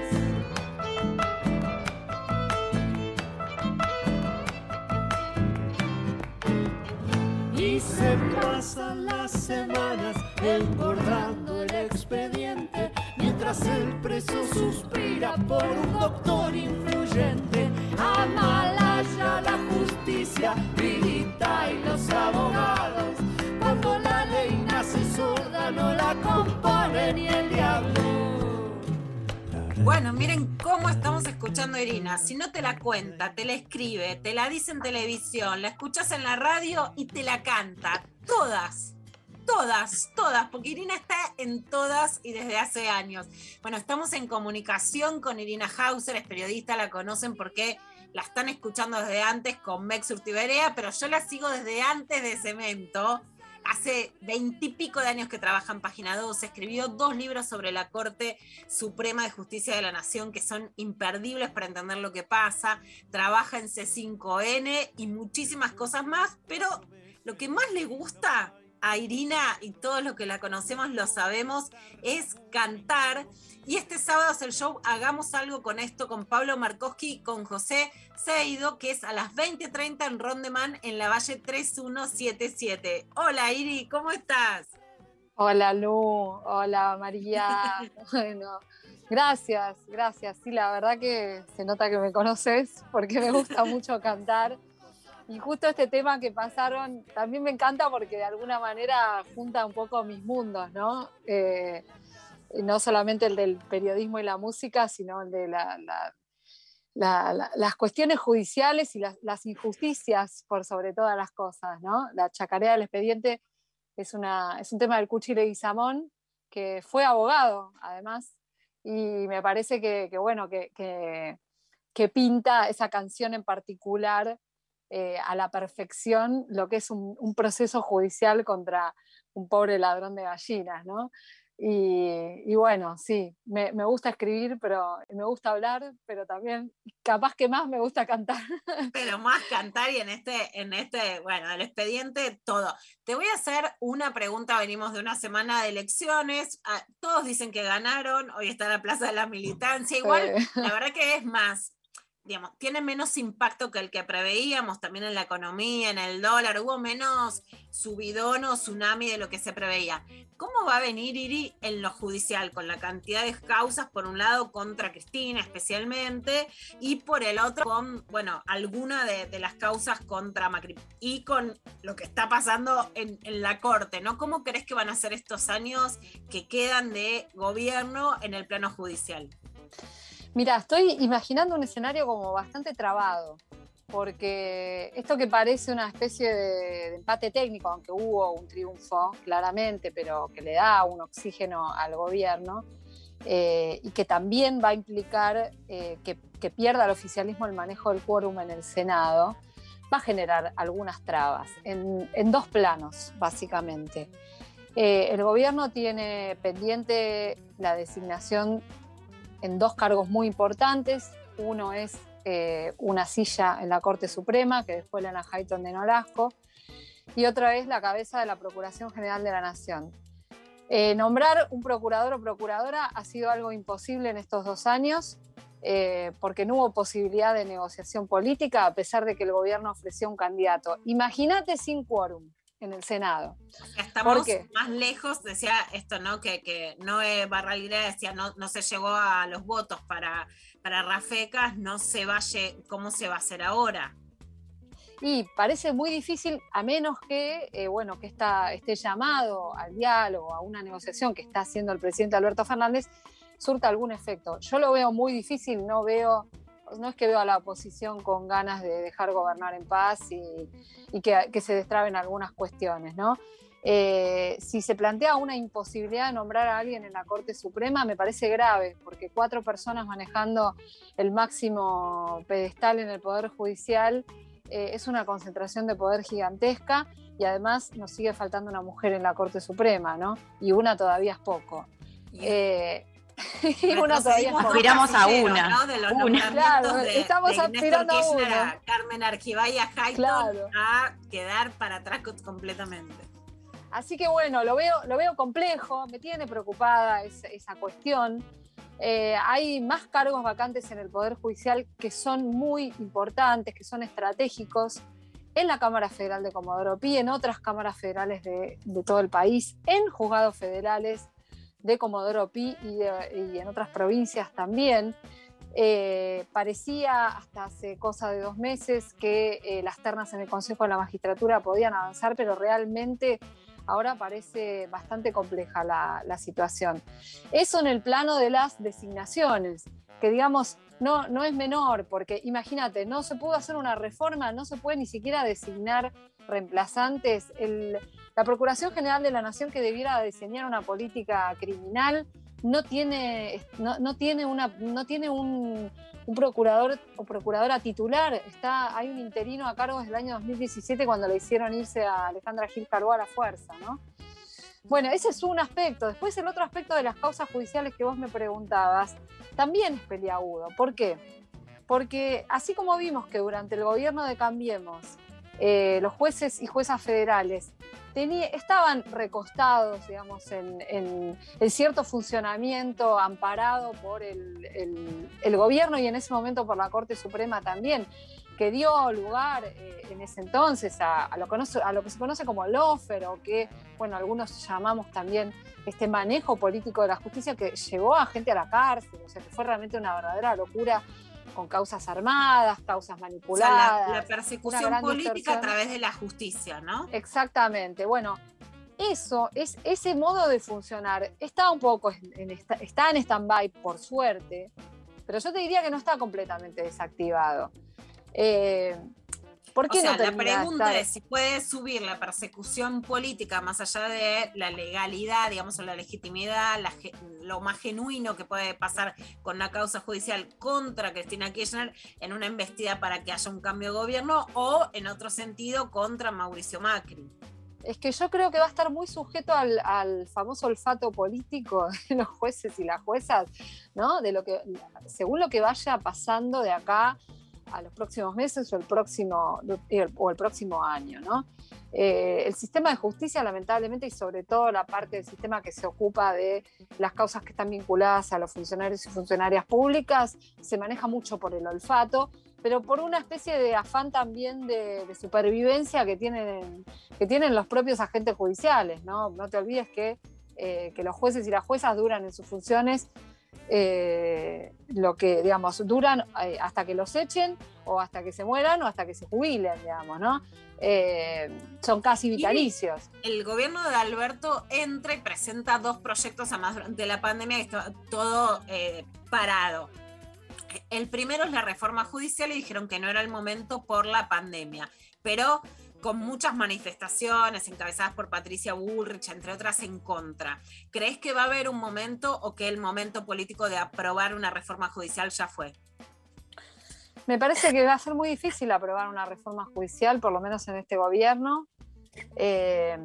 Se pasan las semanas engordando el expediente mientras el preso suspira por un doctor influyente. Amalaya la justicia, grita y los abogados. Cuando la ley nace sorda no la compone ni el diablo.
Bueno, miren cómo estamos escuchando a Irina. Si no te la cuenta, te la escribe, te la dice en televisión, la escuchas en la radio y te la canta. Todas, todas, todas, porque Irina está en todas y desde hace años. Bueno, estamos en comunicación con Irina Hauser, es periodista, la conocen porque la están escuchando desde antes con Mex Urtiberea, pero yo la sigo desde antes de Cemento. Hace veintipico de años que trabaja en Página 2, escribió dos libros sobre la Corte Suprema de Justicia de la Nación que son imperdibles para entender lo que pasa, trabaja en C5N y muchísimas cosas más, pero lo que más le gusta a Irina y todos los que la conocemos lo sabemos es cantar. Y este sábado es el show Hagamos algo con esto con Pablo Markowski y con José Seido, que es a las 20:30 en Rondeman en la Valle 3177. Hola Iri, ¿cómo estás?
Hola Lu, hola María. Bueno, gracias, gracias. Sí, la verdad que se nota que me conoces porque me gusta mucho cantar. Y justo este tema que pasaron también me encanta porque de alguna manera junta un poco mis mundos, ¿no? Eh, no solamente el del periodismo y la música, sino el de la- la- la- la- las cuestiones judiciales y las, injusticias por sobre todas las cosas, ¿no? La chacarea del expediente es, una, es un tema del Cuchi Leguizamón, que fue abogado, además, y me parece que, bueno, que- que pinta esa canción en particular eh, a la perfección lo que es un, un proceso judicial contra un pobre ladrón de gallinas, ¿no? Y, y bueno, sí, me, me gusta escribir, pero me gusta hablar, pero también capaz que más me gusta cantar.
Pero más cantar y en este, en este, bueno, el expediente, todo. Te voy a hacer una pregunta, venimos de una semana de elecciones, ah, todos dicen que ganaron, hoy está la Plaza de la Militancia, igual,
Sí.
la verdad que es más, digamos, tiene menos impacto que el que preveíamos, también en la economía, en el dólar, hubo menos subidón o tsunami de lo que se preveía. ¿Cómo va a venir Iri en lo judicial con la cantidad de causas, por un lado, contra Cristina especialmente, y por el otro, con, bueno, alguna de, las causas contra Macri, y con lo que está pasando en, en la Corte, ¿no? ¿Cómo crees que van a ser estos años que quedan de gobierno en el plano judicial?
Mira, estoy imaginando un escenario como bastante trabado, porque esto que parece una especie de, empate técnico, aunque hubo un triunfo claramente, pero que le da un oxígeno al gobierno, eh, y que también va a implicar eh, que, pierda el oficialismo el manejo del quórum en el Senado, va a generar algunas trabas en, en dos planos, básicamente. Eh, el gobierno tiene pendiente la designación en dos cargos muy importantes. Uno es eh, una silla en la Corte Suprema, que después la Hayton de Nolasco, y otra es la cabeza de la Procuración General de la Nación. Eh, nombrar un procurador o procuradora ha sido algo imposible en estos dos años, eh, porque no hubo posibilidad de negociación política, a pesar de que el gobierno ofreció un candidato. Imagínate sin quórum. En el Senado.
Estamos más lejos, decía esto, ¿no? Que, que Noé Barralira decía, no, no se llegó a los votos para, para Rafecas, no se va a ¿cómo se va a hacer ahora?
Y parece muy difícil, a menos que, eh, bueno, que esta, este llamado al diálogo, a una negociación que está haciendo el presidente Alberto Fernández, surta algún efecto. Yo lo veo muy difícil, no veo, no es que veo a la oposición con ganas de dejar gobernar en paz y, y que, que se destraben algunas cuestiones, ¿no? Eh, si se plantea una imposibilidad de nombrar a alguien en la Corte Suprema, me parece grave, porque cuatro personas manejando el máximo pedestal en el Poder Judicial eh, es una concentración de poder gigantesca y además nos sigue faltando una mujer en la Corte Suprema, ¿no? Y una todavía es poco. Eh, y una todavía.
Aspiramos a una.
¿no? De los
Una.
Claro,
de,
estamos
de
aspirando a una.
Carmen Argibay y a Hayton
Claro.
a quedar para atrás co- completamente.
Así que bueno, lo veo, lo veo complejo, me tiene preocupada es- esa cuestión. Eh, hay más cargos vacantes en el Poder Judicial que son muy importantes, que son estratégicos en la Cámara Federal de Comodoro Pi, en otras cámaras federales de, de todo el país, en juzgados federales de Comodoro Pi y, en otras provincias también. Eh, parecía hasta hace cosa de dos meses que eh, las ternas en el Consejo de la Magistratura podían avanzar, pero realmente ahora parece bastante compleja la, la situación. Eso en el plano de las designaciones, que digamos no, no es menor, porque imagínate, no se pudo hacer una reforma, no se puede ni siquiera designar reemplazantes. La Procuración General de la Nación que debiera diseñar una política criminal no tiene, no, no tiene, una, no tiene un, un procurador o procuradora titular. Está, hay un interino a cargo desde el año 2017 cuando le hicieron irse a Alejandra Gil Carbó a la fuerza, ¿no? Bueno, ese es un aspecto. Después el otro aspecto de las causas judiciales que vos me preguntabas también es peliagudo. ¿Por qué? Porque así como vimos que durante el gobierno de Cambiemos eh, los jueces y juezas federales estaban recostados, digamos, en, en- cierto funcionamiento amparado por el, el- el gobierno y en ese momento por la Corte Suprema también, que dio lugar eh, en ese entonces a, lo que se conoce como lofer o que, bueno, algunos llamamos también este manejo político de la justicia que llevó a gente a la cárcel, o sea, que fue realmente una verdadera locura con causas armadas, causas
O sea,
manipuladas.
la, persecución política a través de la justicia, ¿no?
Exactamente. Bueno, eso, es, ese modo de funcionar está un poco en, en esta- está en stand-by, por suerte, pero yo te diría que no está completamente desactivado. Eh, ¿Por qué
o sea,
no
la pregunta es si puede subir la persecución política más allá de la legalidad, digamos, o la legitimidad, la lo más genuino que puede pasar con una causa judicial contra Cristina Kirchner en una embestida para que haya un cambio de gobierno o en otro sentido contra Mauricio Macri.
Es que yo creo que va a estar muy sujeto al, al famoso olfato político de los jueces y las juezas, ¿no? De lo que, según lo que vaya pasando de acá a los próximos meses o el próximo, o el próximo año, ¿no? Eh, el sistema de justicia, lamentablemente, y sobre todo la parte del sistema que se ocupa de las causas que están vinculadas a los funcionarios y funcionarias públicas, se maneja mucho por el olfato, pero por una especie de afán también de, de supervivencia que tienen, que tienen los propios agentes judiciales, ¿no? No te olvides que, eh, que los jueces y las juezas duran en sus funciones eh, lo que, digamos, duran eh, hasta que los echen o hasta que se mueran o hasta que se jubilen, digamos, ¿no? Eh, son casi vitalicios.
El gobierno de Alberto entra y presenta dos proyectos, además durante la pandemia, que estaba todo parado. El primero es la reforma judicial y dijeron que no era el momento por la pandemia, pero con muchas manifestaciones encabezadas por Patricia Bullrich, entre otras, en contra. ¿Crees que va a haber un momento o que el momento político de aprobar una reforma judicial ya fue?
Me parece que va a ser muy difícil aprobar una reforma judicial, por lo menos en este gobierno. Eh,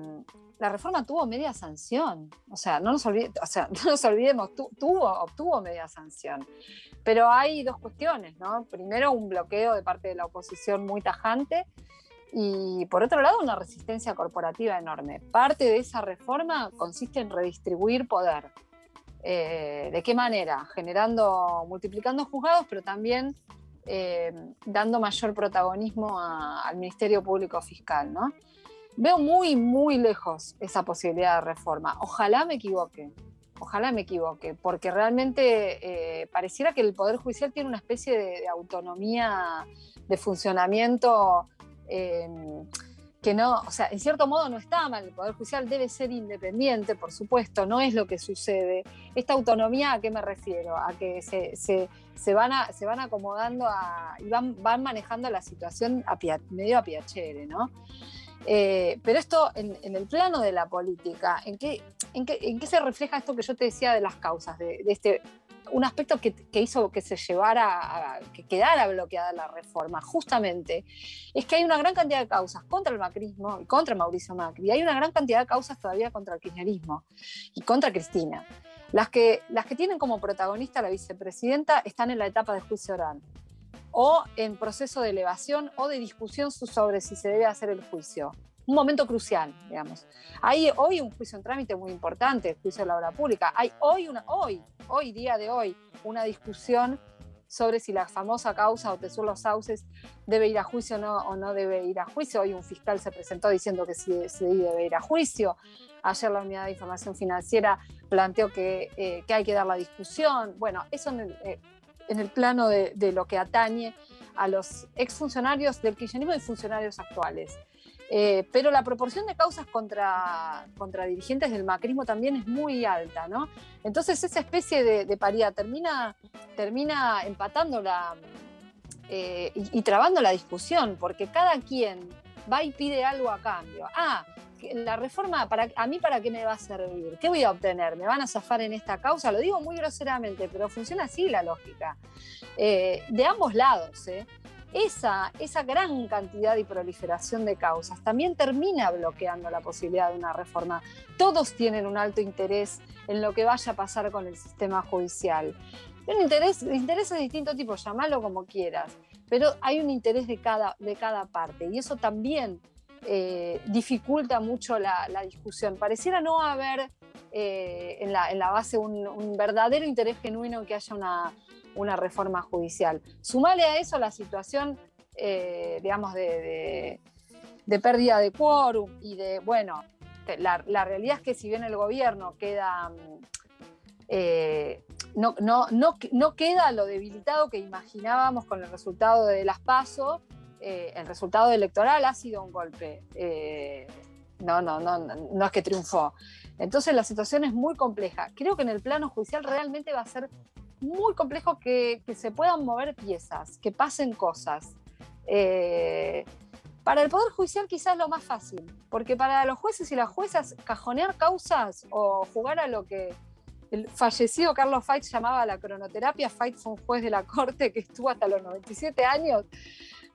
la reforma tuvo media sanción, o sea, no nos, olvide- o sea, no nos olvidemos, tu- tuvo, obtuvo media sanción. Pero hay dos cuestiones, ¿no? Primero, un bloqueo de parte de la oposición muy tajante y por otro lado, una resistencia corporativa enorme. Parte de esa reforma consiste en redistribuir poder. Eh, ¿De qué manera? Generando, multiplicando juzgados, pero también eh, dando mayor protagonismo al Ministerio Público Fiscal, ¿no? veo muy, muy lejos esa posibilidad de reforma. Ojalá me equivoque, ojalá me equivoque, porque realmente eh, pareciera que el Poder Judicial tiene una especie de autonomía de funcionamiento eh, que no, o sea, en cierto modo no está mal, el Poder Judicial debe ser independiente, por supuesto, no es lo que sucede. Esta autonomía, ¿a qué me refiero? A que se, se- se van, se van acomodando a, y van, van manejando la situación medio a piacere, ¿no? Eh, pero esto en, en el plano de la política, ¿en qué, en, qué, en qué se refleja esto que yo te decía de las causas, de este, un aspecto que, hizo que se llevara, a, que quedara bloqueada la reforma, justamente, es que hay una gran cantidad de causas contra el macrismo y contra Mauricio Macri, y hay una gran cantidad de causas todavía contra el kirchnerismo y contra Cristina. Las que, las que tienen como protagonista a la vicepresidenta están en la etapa de juicio oral o en proceso de elevación o de discusión sobre si se debe hacer el juicio. Un momento crucial, digamos. Hay hoy un juicio en trámite muy importante, el juicio de la obra pública. Hay hoy, una, hoy, hoy, día de hoy, una discusión sobre si la famosa causa Otesur Los Sauces debe ir a juicio o no, o no debe ir a juicio. Hoy un fiscal se presentó diciendo que sí, sí debe ir a juicio. Ayer la Unidad de Información Financiera planteó que, eh, que hay que dar la discusión. Bueno, eso en el, eh, en el plano de, de lo que atañe a los exfuncionarios del kirchnerismo y funcionarios actuales. Eh, pero la proporción de causas contra, contra dirigentes del macrismo también es muy alta, ¿no? Entonces esa especie de, paridad termina, termina empatando la, eh, y, y trabando la discusión, porque cada quien va y pide algo a cambio. Ah, la reforma, para, ¿a mí para qué me va a servir? ¿Qué voy a obtener? ¿Me van a zafar en esta causa? Lo digo muy groseramente, pero funciona así la lógica. Eh, de ambos lados, ¿eh? Esa, esa gran cantidad y proliferación de causas también termina bloqueando la posibilidad de una reforma. Todos tienen un alto interés en lo que vaya a pasar con el sistema judicial. Un interés, interés de distinto tipo, llamalo como quieras, pero hay un interés de cada, de cada parte y eso también eh, dificulta mucho la, la discusión. Pareciera no haber eh, en, la, en la base un, un verdadero interés genuino en que haya una, una reforma judicial. Sumale a eso la situación, eh, digamos, de, de- pérdida de quórum y de, bueno, la, realidad es que si bien el gobierno queda, eh, no, no, no, queda lo debilitado que imaginábamos con el resultado de las PASO, eh, el resultado electoral ha sido un golpe. no, no, no, no es que triunfó. Entonces la situación es muy compleja. Creo que en el plano judicial realmente va a ser muy complejo que, que se puedan mover piezas, que pasen cosas. Eh, para el Poder Judicial quizás lo más fácil, porque para los jueces y las juezas cajonear causas o jugar a lo que el fallecido Carlos Fait llamaba la cronoterapia, Fait fue un juez de la Corte que estuvo hasta los 97 años.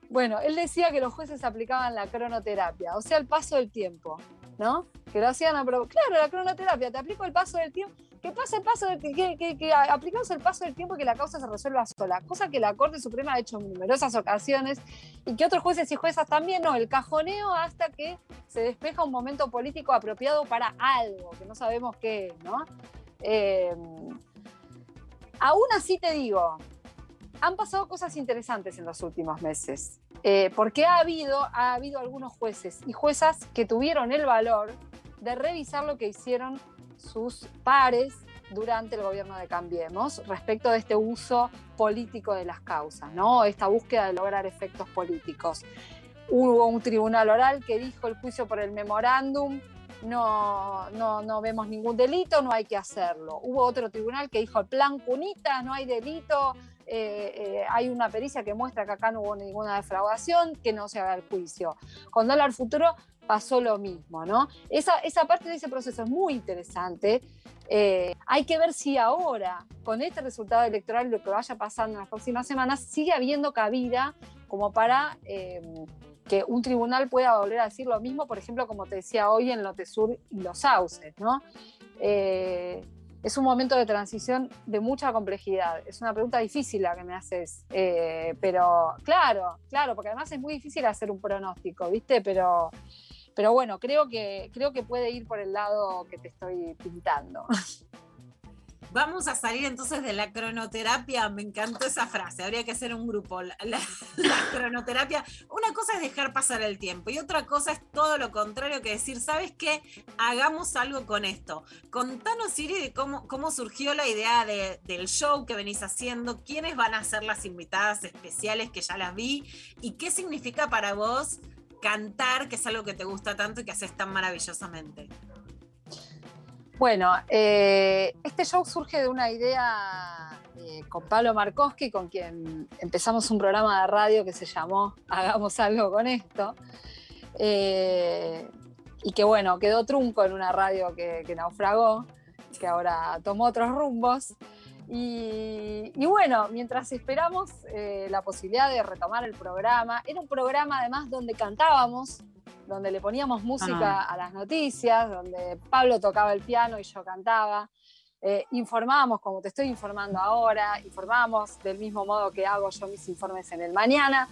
Bueno, él decía que los jueces aplicaban la cronoterapia, o sea, el paso del tiempo, ¿no? Que lo hacían a Claro, la cronoterapia, te aplico el paso del tiempo, que pase el paso del que, aplicamos el paso del tiempo y que la causa se resuelva sola, cosa que la Corte Suprema ha hecho en numerosas ocasiones y que otros jueces y juezas también no, el cajoneo hasta que se despeja un momento político apropiado para algo, que no sabemos qué, es, ¿no? Eh, aún así te digo, han pasado cosas interesantes en los últimos meses, eh, porque ha habido, ha habido algunos jueces y juezas que tuvieron el valor de revisar lo que hicieron sus pares durante el gobierno de Cambiemos respecto de este uso político de las causas, esta búsqueda de lograr efectos políticos. Hubo un tribunal oral que dijo el juicio por el memorándum no, no, no vemos ningún delito, no hay que hacerlo. Hubo otro tribunal que dijo el plan Cunita, no hay delito, eh, eh, hay una pericia que muestra que acá no hubo ninguna defraudación, que no se haga el juicio. Con dólar futuro pasó lo mismo, ¿no? Esa, esa parte de ese proceso es muy interesante. Eh, hay que ver si ahora, con este resultado electoral lo que vaya pasando en las próximas semanas, sigue habiendo cabida como para eh, que un tribunal pueda volver a decir lo mismo, por ejemplo, como te decía hoy en Lotesur y Los Sauces, ¿no? Eh, es un momento de transición de mucha complejidad. Es una pregunta difícil la que me haces, pero claro, claro, porque además es muy difícil hacer un pronóstico, ¿viste? Pero, pero bueno, creo que, creo que puede ir por el lado que te estoy pintando.
Vamos a salir entonces de la cronoterapia. Me encantó esa frase. Habría que hacer un grupo. La, cronoterapia. Una cosa es dejar pasar el tiempo y otra cosa es todo lo contrario que decir, ¿sabes qué? Hagamos algo con esto. Contanos, Siri, de cómo, cómo surgió la idea de- del show que venís haciendo, quiénes van a ser las invitadas especiales que ya las vi y qué significa para vos cantar, que es algo que te gusta tanto y que haces tan maravillosamente.
Bueno, eh, este show surge de una idea eh, con Pablo Markowski, con quien empezamos un programa de radio que se llamó Hagamos algo con esto. Eh, y que bueno, quedó trunco en una radio que, que naufragó, que ahora tomó otros rumbos. Y, y bueno, mientras esperamos eh, la posibilidad de retomar el programa, era un programa además donde cantábamos, donde le poníamos música
Ah.
a las noticias, donde Pablo tocaba el piano y yo cantaba. Eh, informábamos, como te estoy informando ahora, informábamos del mismo modo que hago yo mis informes en el mañana.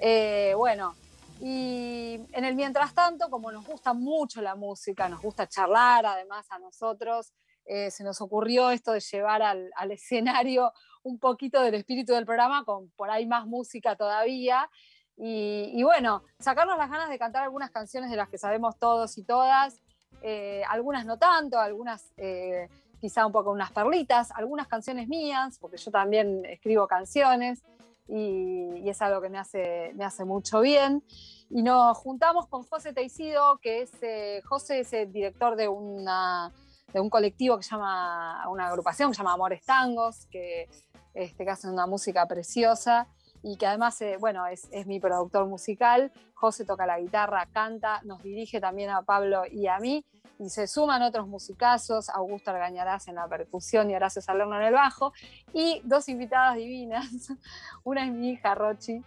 Eh, bueno, y en el mientras tanto, como nos gusta mucho la música, nos gusta charlar además a nosotros, eh, se nos ocurrió esto de llevar al, al escenario un poquito del espíritu del programa con por ahí más música todavía. Y, y bueno, sacarnos las ganas de cantar algunas canciones de las que sabemos todos y todas, eh, algunas no tanto, algunas eh, quizá un poco unas perlitas, algunas canciones mías, porque yo también escribo canciones y, y es algo que me hace, me hace mucho bien. Y nos juntamos con José Teixido, que es, eh, José es el director de, una, de un colectivo que se llama, una agrupación que se llama Amores Tangos, que, este, que hacen una música preciosa y que además, eh, bueno, es, es mi productor musical. José toca la guitarra, canta, nos dirige también a Pablo y a mí. Y se suman otros musicazos, Augusto Argañarás en la percusión y Horacio Salerno en el bajo, y dos invitadas divinas. Una es mi hija Rochi,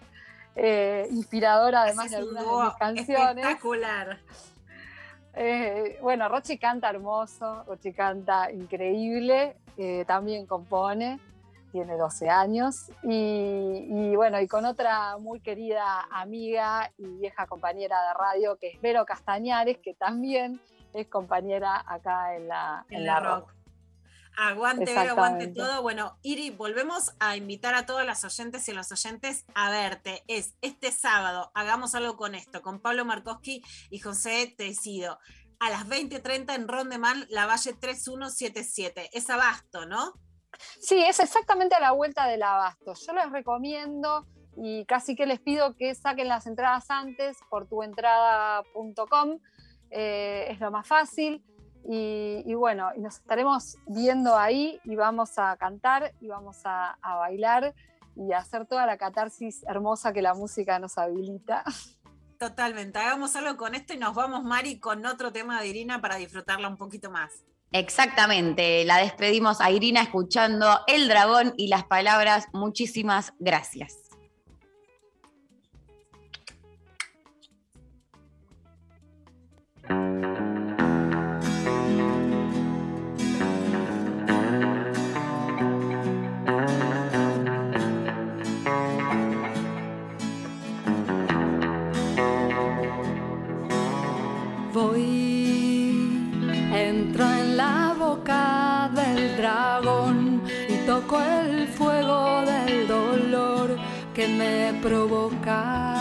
eh, inspiradora además de algunas de mis canciones.
Espectacular.
Eh, bueno, Rochi canta hermoso, Rochi canta increíble, eh, también compone, tiene 12 años y, y bueno, y con otra muy querida amiga y vieja compañera de radio que es Vero Castañares, que también es compañera acá en la,
En
en
la
la
rock. Aguante, aguante todo. Bueno, Iri, volvemos a invitar a todas las oyentes y los oyentes a verte. Es este sábado, hagamos algo con esto, con Pablo Markowski y José Tecido. A las 20.30 en Rondemán, La Valle 3177. Es abasto, ¿no?
Sí, es exactamente a la vuelta del abasto. Yo les recomiendo y casi que les pido que saquen las entradas antes por tuentrada.com. eh, es lo más fácil. Y, y bueno, y nos estaremos viendo ahí y vamos a cantar y vamos a, a bailar y a hacer toda la catarsis hermosa que la música nos habilita.
Totalmente. Hagamos algo con esto y nos vamos, Mari, con otro tema de Irina para disfrutarla un poquito más.
Exactamente, la despedimos a Irina escuchando El Dragón y las palabras muchísimas gracias.
Me provoca.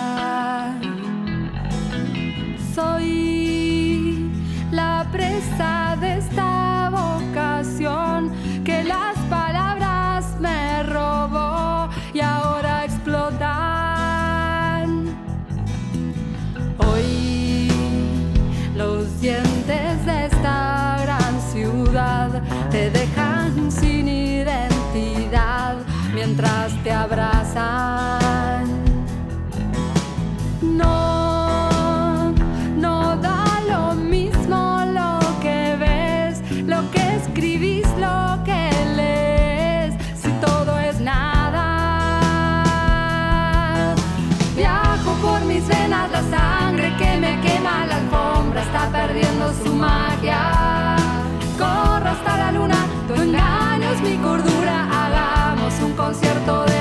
Mi cordura. Hagamos un concierto del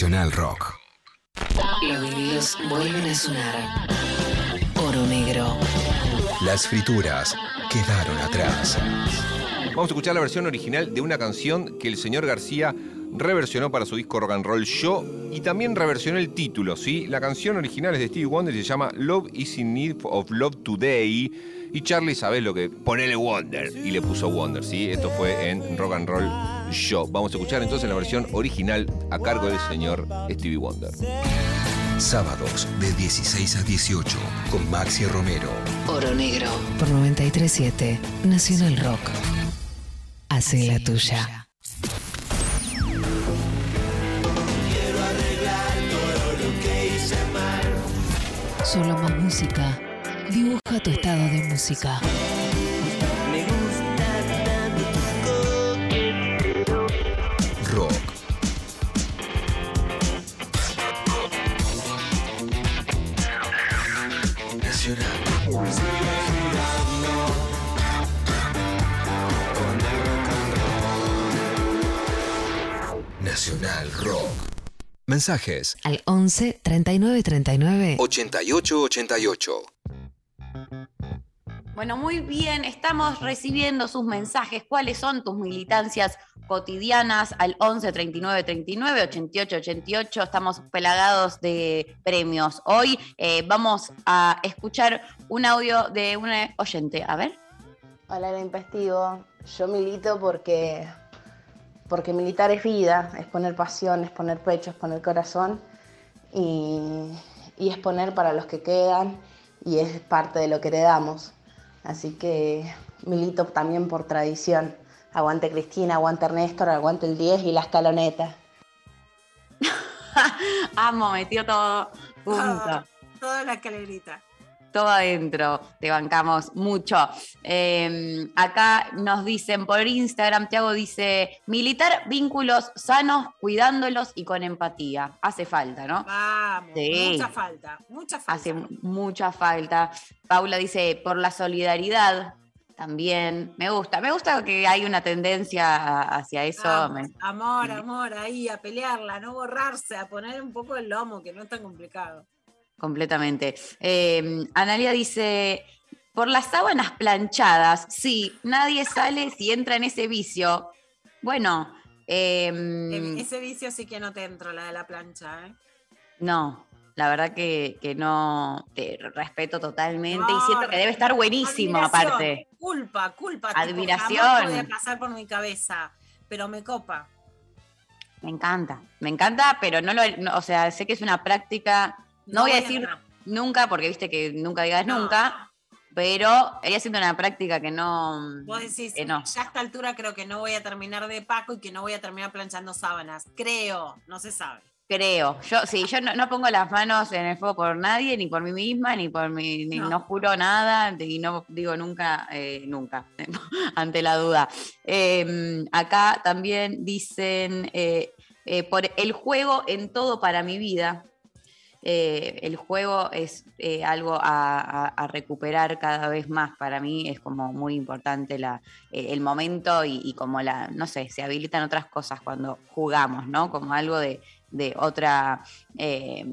Nacional Rock.
Los vinilos vuelven a sonar. Oro negro.
Las frituras quedaron atrás.
Vamos a escuchar la versión original de una canción que el señor García reversionó para su disco Rock and Roll Show y también reversionó el título, ¿sí? La canción original es de Stevie Wonder y se llama Love is in Need of Love Today y Charlie, ¿sabes lo que? Ponele Wonder y le puso Wonder, ¿sí? Esto fue en Rock and Roll Show. Vamos a escuchar entonces la versión original a cargo del señor Stevie Wonder.
Sábados de 16 a 18 con Maxi Romero.
Oro negro. Por 937 Nacional Rock. Hace la tuya.
Quiero arreglar todo lo que hice mal.
Solo más música. Dibuja tu estado de música.
Rock. Nacional. Nacional Rock. Mensajes
Al 11 39 39
88 88.
Bueno, muy bien, estamos recibiendo sus mensajes. ¿Cuáles son tus militancias cotidianas? Al 11 39 39 88 88. Estamos pelagados de premios. Hoy eh, vamos a escuchar un audio de una oyente. A ver.
Hola, el Impestivo. Yo milito porque, porque militar es vida, es poner pasión, es poner pecho, es poner corazón y, y es poner para los que quedan y es parte de lo que heredamos. Así que milito también por tradición. Aguante Cristina, aguante Ernesto, aguante el 10 y la escaloneta.
Amo, metió todo junto.
Ah, toda la escalerita.
Todo adentro, te bancamos mucho. Eh, acá nos dicen por Instagram, Tiago dice, militar vínculos sanos, cuidándolos y con empatía. Hace falta, ¿no?
Vamos,
Sí.
mucha falta, mucha falta.
Hace mucha falta. Paula dice, por la solidaridad también. Me gusta, me gusta que hay una tendencia hacia eso.
Vamos, amor, amor, ahí, a pelearla, a no borrarse, a poner un poco el lomo, que no es tan complicado.
Completamente. Eh, Analia dice, por las sábanas planchadas, sí, nadie sale si entra en ese vicio. Bueno, em,
Ese vicio sí que no te entro, la de la plancha, ¿eh?
no, la verdad que, que no, te respeto totalmente y siento que debe estar buenísimo aparte.
Culpa, culpa. tipo,
Admiración.
jamás podía pasar por mi cabeza, pero me copa.
Me encanta, me encanta, pero no lo, no, o sea, sé que es una práctica, no, voy a
voy a
decir nunca, porque viste que nunca digas
No.
nunca, pero ella siendo una práctica que no,
Vos decís,
que no.
ya a esta altura creo que no voy a terminar de Paco y que no voy a terminar planchando sábanas. Creo, no se sabe.
Creo. Yo, sí, yo no, no pongo las manos en el fuego por nadie, ni por mí misma, ni por mi, ni,
No.
no. juro nada, y no digo nunca, eh, nunca, ante la duda. Eh, acá también dicen eh, eh, por el juego en todo para mi vida. Eh, el juego es eh, algo a, a- recuperar cada vez más. Para mí es como muy importante la, eh, el momento y, y como la, no sé, se habilitan otras cosas cuando jugamos, ¿no? Como algo de, de otra eh,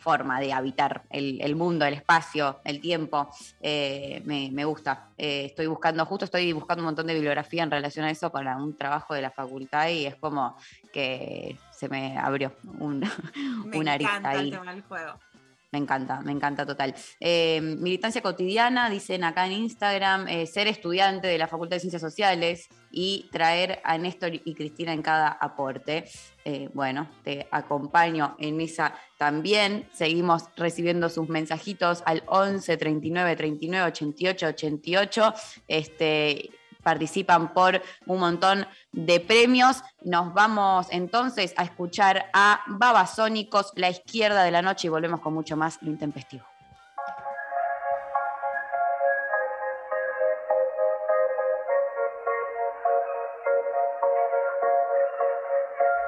forma de habitar el, el mundo, el espacio, el tiempo. Eh, me, me gusta. Eh, estoy buscando, justo estoy buscando un montón de bibliografía en relación a eso para un trabajo de la facultad y es como que se me abrió un,
Me
una arista ahí.
el tema del juego.
Me encanta, me encanta total. Eh, militancia cotidiana, dicen acá en Instagram, eh, ser estudiante de la Facultad de Ciencias Sociales y traer a Néstor y Cristina en cada aporte. Eh, bueno, te acompaño en esa también. Seguimos recibiendo sus mensajitos al 11 39 39 88 88. Este, participan por un montón de premios. Nos vamos entonces a escuchar a Babasónicos, La Izquierda de la Noche, y volvemos con mucho más Lo Intempestivo.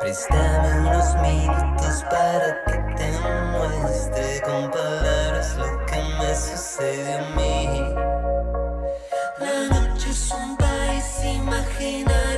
Préstame unos minutos para que te muestre con palabras lo que me sucede a mí. Imaginario donde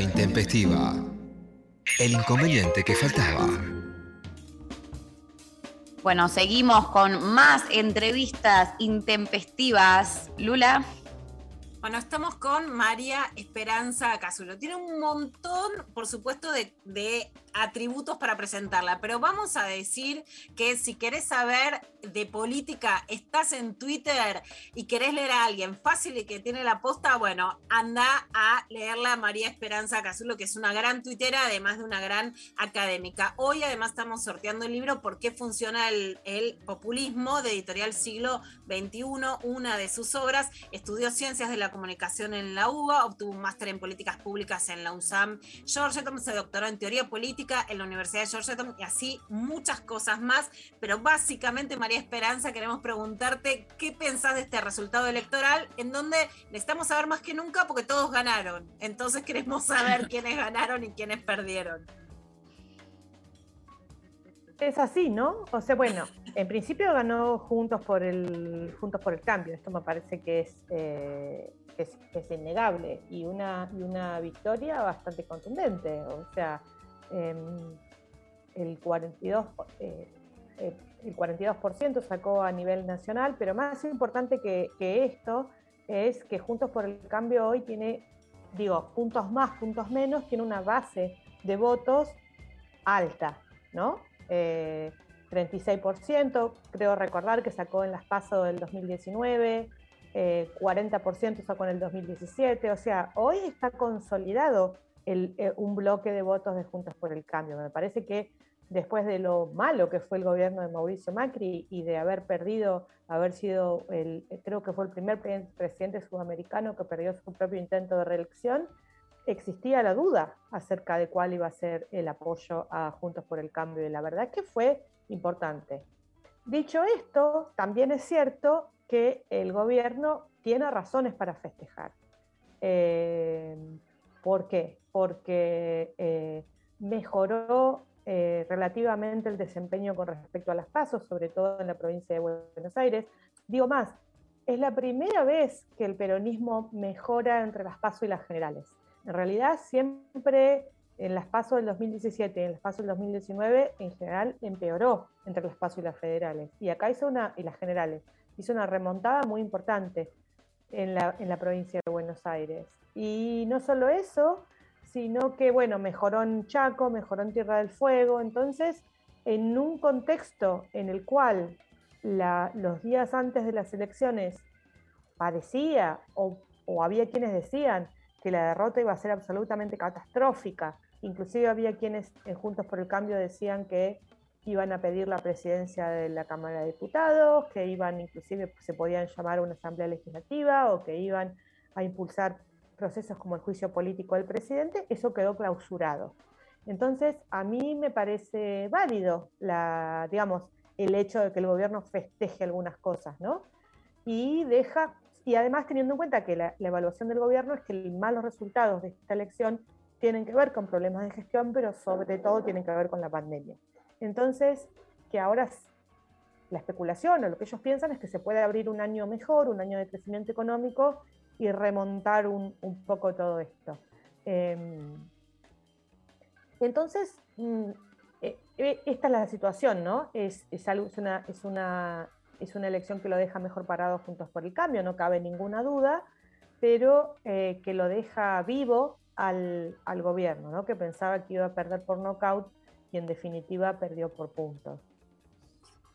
Intempestiva. El inconveniente que faltaba.
Bueno, seguimos con más entrevistas intempestivas. Lula.
Bueno, estamos con María Esperanza Casulo. Tiene un montón, por supuesto, de, de atributos para presentarla, pero vamos a decir que si querés saber de política, estás en Twitter y querés leer a alguien fácil y que tiene la posta, bueno, anda a leerla a María Esperanza Casulo, que es una gran tuitera, además de una gran académica. Hoy además estamos sorteando el libro ¿Por qué funciona el, el populismo? de editorial siglo XXI, una de sus obras. Estudió ciencias de la comunicación en la UBA, obtuvo un máster en políticas públicas en la USAM Georgetown, se doctoró en teoría política en la Universidad de Georgetown y así muchas cosas más. Pero básicamente, María Esperanza, queremos preguntarte qué pensás de este resultado electoral en donde necesitamos saber más que nunca porque todos ganaron. Entonces queremos saber quiénes ganaron y quiénes perdieron.
Es así, ¿no? O sea, bueno, en principio ganó Juntos por el, Juntos por el Cambio. Esto me parece que es, eh, que es, que es innegable y una, y una victoria bastante contundente. O sea, el 42%, eh, eh, el 42% sacó a nivel nacional, pero más importante que, que esto es que Juntos por el Cambio hoy tiene, digo, puntos más, puntos menos, tiene una base de votos alta, ¿no? Eh, 36%, creo recordar que sacó en las PASO del 2019, eh, 40% sacó en el 2017, o sea, hoy está consolidado eh, un bloque de votos de Juntos por el Cambio. Me parece que después de lo malo que fue el gobierno de Mauricio Macri y de haber perdido, haber sido, el, creo que fue el primer pre- presidente sudamericano que perdió su propio intento de reelección, existía la duda acerca de cuál iba a ser el apoyo a Juntos por el Cambio y la verdad que fue importante. Dicho esto, también es cierto que el gobierno tiene razones para festejar. Eh, ¿Por qué? Porque eh, mejoró eh, relativamente el desempeño con respecto a las pasos, sobre todo en la provincia de Buenos Aires. Digo más, es la primera vez que el peronismo mejora entre las pasos y las generales. En realidad, siempre en las pasos del 2017 y en las pasos del 2019, en general empeoró entre las pasos y las federales. Y acá hizo una, y las generales, hizo una remontada muy importante en la, en la provincia de Buenos Aires. Y no solo eso, sino que, bueno, mejoró en Chaco, mejoró en Tierra del Fuego. Entonces, en un contexto en el cual los días antes de las elecciones parecía o, o había quienes decían que la derrota iba a ser absolutamente catastrófica, inclusive había quienes en Juntos por el Cambio decían que iban a pedir la presidencia de la Cámara de Diputados, que iban inclusive se podían llamar a una asamblea legislativa o que iban a impulsar procesos como el juicio político del presidente, eso quedó clausurado. Entonces, a mí me parece válido la, digamos, el hecho de que el gobierno festeje algunas cosas, ¿no? Y deja, y además teniendo en cuenta que la, la evaluación del gobierno es que los malos resultados de esta elección tienen que ver con problemas de gestión, pero sobre todo tienen que ver con la pandemia. Entonces, que ahora la especulación o lo que ellos piensan es que se puede abrir un año mejor, un año de crecimiento económico y remontar un, un poco todo esto. Em, entonces, mm, eh, eh, esta es la situación, ¿no? Es, es una, es, una, es una elección que lo deja mejor parado juntos por el cambio, no cabe ninguna duda, pero eh, que lo deja vivo al, al gobierno, ¿no? Que pensaba que iba a perder por nocaut y en definitiva perdió por puntos.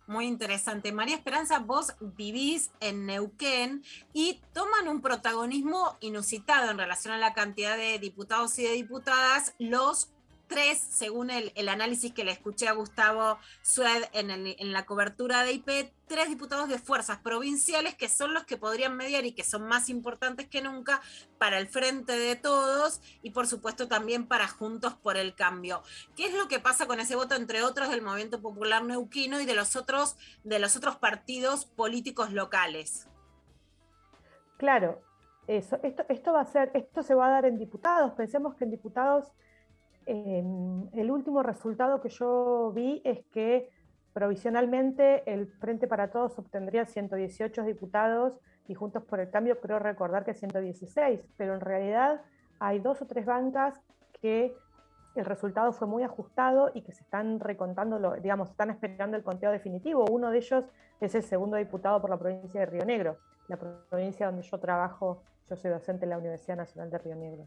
Muy interesante. María Esperanza, vos vivís en Neuquén y toman un protagonismo inusitado en relación a la cantidad de diputados y de diputadas los tres, según el, análisis que le escuché a Gustavo Sued en, en la cobertura de IP, tres diputados de fuerzas provinciales que son los que podrían mediar y que son más importantes que nunca para el frente de todos y por supuesto también para Juntos por el Cambio. ¿Qué es lo que pasa con ese voto, entre otros, del Movimiento Popular Neuquino y de los otros, de los otros partidos políticos locales?
Claro, eso, esto, esto va a ser, esto se va a dar en diputados. Pensemos que en diputados eh, el último resultado que yo vi es que provisionalmente el Frente para Todos obtendría 118 diputados y Juntos por el Cambio creo recordar que 116, pero en realidad hay dos o tres bancas que el resultado fue muy ajustado y que se están recontando, digamos, están esperando el conteo definitivo. Uno de ellos es el segundo diputado por la provincia de Río Negro, la provincia donde yo trabajo, yo soy docente en la Universidad Nacional de Río Negro.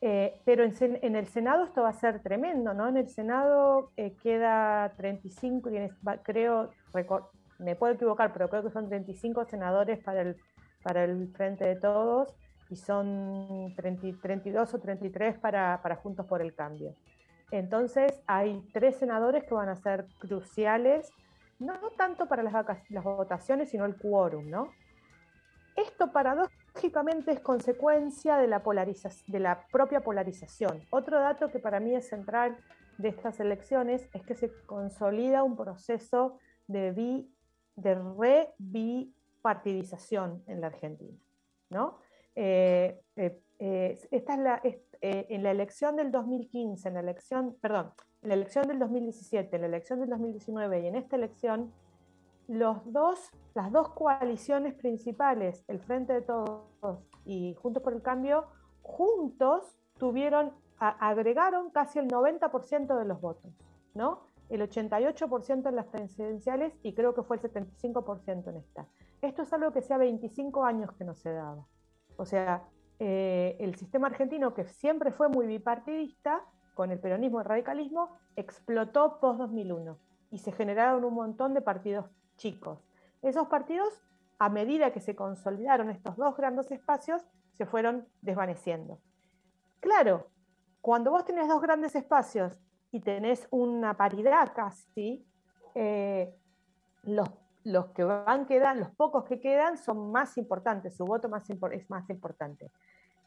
Eh, pero en, en el Senado esto va a ser tremendo, ¿no? En el Senado eh, queda 35, tienes- va- creo, me puedo equivocar, pero creo que son 35 senadores para el, para el Frente de Todos y son 30 32 o 33 para, para Juntos por el Cambio. Entonces hay tres senadores que van a ser cruciales, no tanto para las, las votaciones, sino el quórum, ¿no? Esto paradójicamente es consecuencia de la, de la propia polarización. Otro dato que para mí es central de estas elecciones es que se consolida un proceso de, bi, de rebipartidización en la Argentina. ¿no? Eh, eh, esta es la, eh, en la elección del 2015, en la elección, perdón, en la elección del 2017, en la elección del 2019 y en esta elección, los dos, las dos coaliciones principales, el Frente de Todos y Juntos por el Cambio, juntos tuvieron, a- agregaron casi el 90% de los votos, ¿no? El 88% en las presidenciales y creo que fue el 75% en esta. Esto es algo que hacía 25 años que no se daba. O sea, eh, el sistema argentino, que siempre fue muy bipartidista, con el peronismo y el radicalismo, explotó post-2001 y se generaron un montón de partidos chicos. Esos partidos, a medida que se consolidaron estos dos grandes espacios, se fueron desvaneciendo. Claro, cuando vos tenés dos grandes espacios y tenés una paridad casi, eh, los, los que van quedan, los pocos que quedan son más importantes, su voto más es más importante.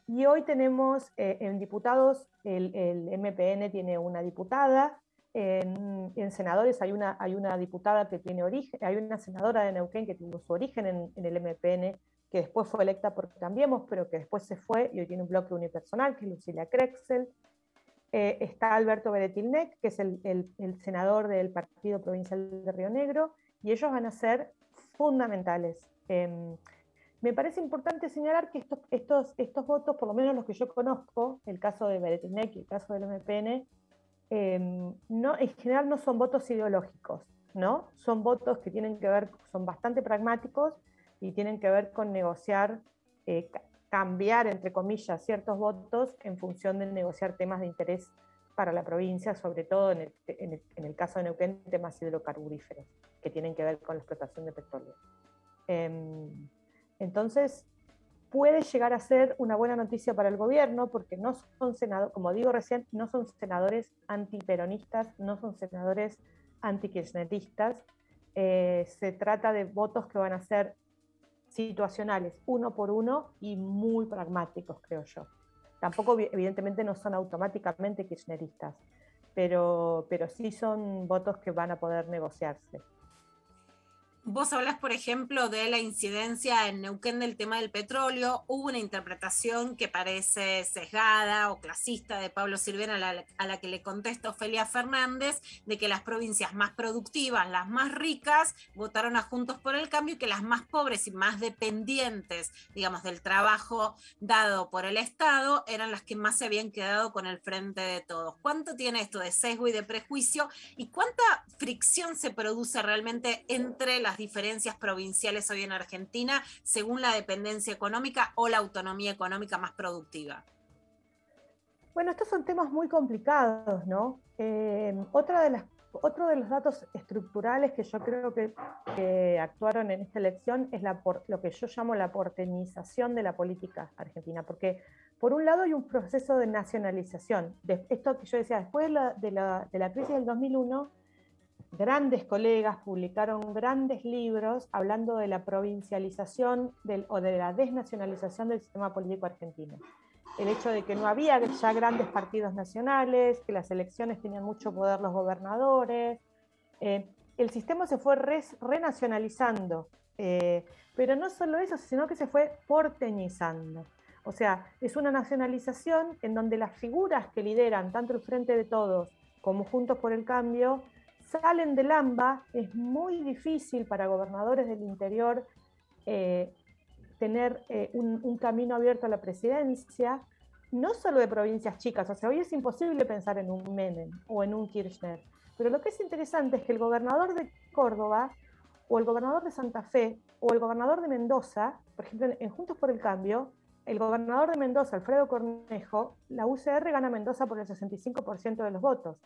Y hoy tenemos eh, en diputados, el MPN tiene una diputada, en, en senadores hay una, hay una diputada que tiene origen, hay una senadora de Neuquén que tuvo su origen en, en el MPN, que después fue electa por Cambiemos, pero que después se fue y hoy tiene un bloque unipersonal, que es Lucila Krexel. Eh, está Alberto Beretilnec, que es el, el- el senador del Partido Provincial de Río Negro, y ellos van a ser fundamentales. Em, me parece importante señalar que estos, estos, estos votos, por lo menos los que yo conozco, el caso de Beretilnec y el caso del MPN, em, no, en general no son votos ideológicos, ¿no? Son votos que tienen que ver, son bastante pragmáticos y tienen que ver con negociar, eh, ca- cambiar, entre comillas, ciertos votos en función de negociar temas de interés para la provincia, sobre todo en el, en el- en el caso de Neuquén, temas hidrocarburíferos, que tienen que ver con la explotación de petróleo. Em, entonces, puede llegar a ser una buena noticia para el gobierno porque no son senadores, como digo recién, no son senadores antiperonistas, no son senadores antikirchneristas. Eh, se trata de votos que van a ser situacionales, uno por uno y muy pragmáticos, creo yo. Tampoco, vi- evidentemente, no son automáticamente kirchneristas, pero, pero sí son votos que van a poder negociarse.
Vos hablas, por ejemplo, de la incidencia en Neuquén del tema del petróleo. Hubo una interpretación que parece sesgada o clasista de Pablo Silvera, a la, a la que le contesta Ofelia Fernández, de que las provincias más productivas, las más ricas, votaron a Juntos por el Cambio y que las más pobres y más dependientes, digamos, del trabajo dado por el Estado, eran las que más se habían quedado con el frente de todos. ¿Cuánto tiene esto de sesgo y de prejuicio? ¿Y cuánta fricción se produce realmente entre las diferencias provinciales hoy en Argentina según la dependencia económica o la autonomía económica más productiva?
Bueno, estos son temas muy complicados, ¿no? Eh, otra de las, otro de los datos estructurales que yo creo que, actuaron en esta elección es la lo que yo llamo la porteñización de la política argentina, porque por un lado hay un proceso de nacionalización. Esto que yo decía, después de la, de la- de la crisis del 2001, grandes colegas publicaron grandes libros hablando de la provincialización o de la desnacionalización del sistema político argentino el hecho de que no había ya grandes partidos nacionales, que las elecciones tenían mucho poder los gobernadores. Eh, el sistema se fue renacionalizando, eh, pero no solo eso, sino que se fue porteñizando. O sea, es una nacionalización en donde las figuras que lideran tanto el Frente de Todos como Juntos por el Cambio salen del AMBA. Es muy difícil para gobernadores del interior eh, tener eh, un, camino abierto a la presidencia. no solo de provincias chicas, o sea, hoy es imposible pensar en un Menem o en un Kirchner, pero lo que es interesante es que el gobernador de Córdoba o el gobernador de Santa Fe o el gobernador de Mendoza, por ejemplo, en Juntos por el Cambio, el gobernador de Mendoza, Alfredo Cornejo, la UCR gana Mendoza por el 65% de los votos.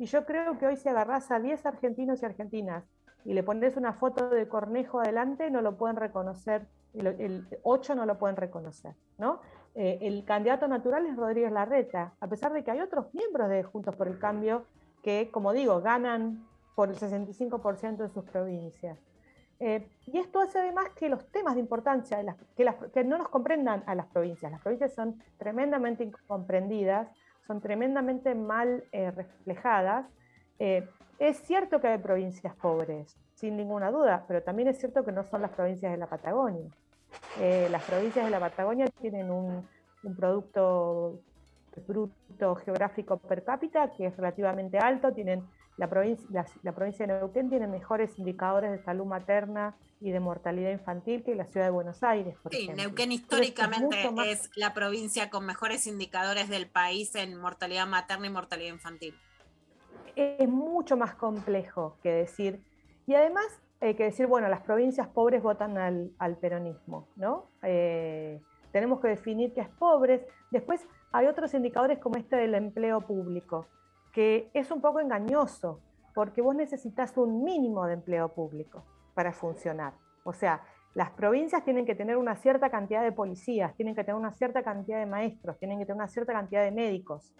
Y yo creo que hoy si agarrás a 10 argentinos y argentinas y le pones una foto de Cornejo adelante, no lo pueden reconocer, el, el 8 no lo pueden reconocer, ¿no? Eh, el candidato natural es Rodríguez Larreta, a pesar de que hay otros miembros de Juntos por el Cambio que, como digo, ganan por el 65% de sus provincias. Eh, y esto hace además que los temas de importancia, de las- que, las- que no nos comprendan a las provincias. Las provincias son tremendamente incomprendidas, son tremendamente mal eh, reflejadas. Eh, es cierto que hay provincias pobres, sin ninguna duda, pero también es cierto que no son las provincias de la Patagonia. Eh, las provincias de la Patagonia tienen un, un producto bruto geográfico per cápita que es relativamente alto, tienen la provincia, la, la provincia de Neuquén tiene mejores indicadores de salud materna y de mortalidad infantil que la ciudad de Buenos Aires, por
Sí,
ejemplo.
Neuquén
es
históricamente
más-
es la provincia con mejores indicadores del país en mortalidad materna y mortalidad infantil.
es mucho más complejo que decir. Y además, eh, que decir, bueno, las provincias pobres votan al, al peronismo, ¿no? Eh, tenemos que definir qué es pobres. Después hay otros indicadores como este del empleo público, que es un poco engañoso, porque vos necesitas un mínimo de empleo público para funcionar. O sea, las provincias tienen que tener una cierta cantidad de policías, tienen que tener una cierta cantidad de maestros, tienen que tener una cierta cantidad de médicos.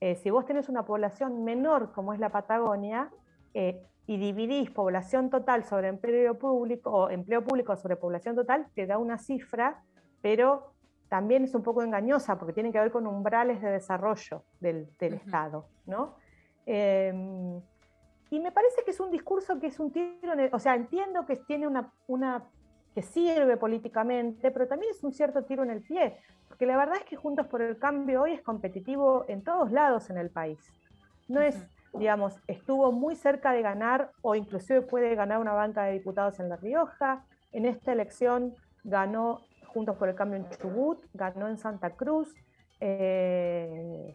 Eh, si vos tenés una población menor como es la Patagonia eh, y dividís población total sobre empleo público o empleo público sobre población total, te da una cifra, pero también es un poco engañosa porque tiene que ver con umbrales de desarrollo del, del Estado, ¿no? Eh, y me parece que es un discurso que es un tiro en el, o sea, entiendo que tiene una, una que sirve políticamente, pero también es un cierto tiro en el pie, porque la verdad es que Juntos por el Cambio hoy es competitivo en todos lados en el país. No es, digamos, estuvo muy cerca de ganar o inclusive puede ganar una banca de diputados en La Rioja. En esta elección ganó Juntos por el Cambio en Chubut, ganó en Santa Cruz. Eh,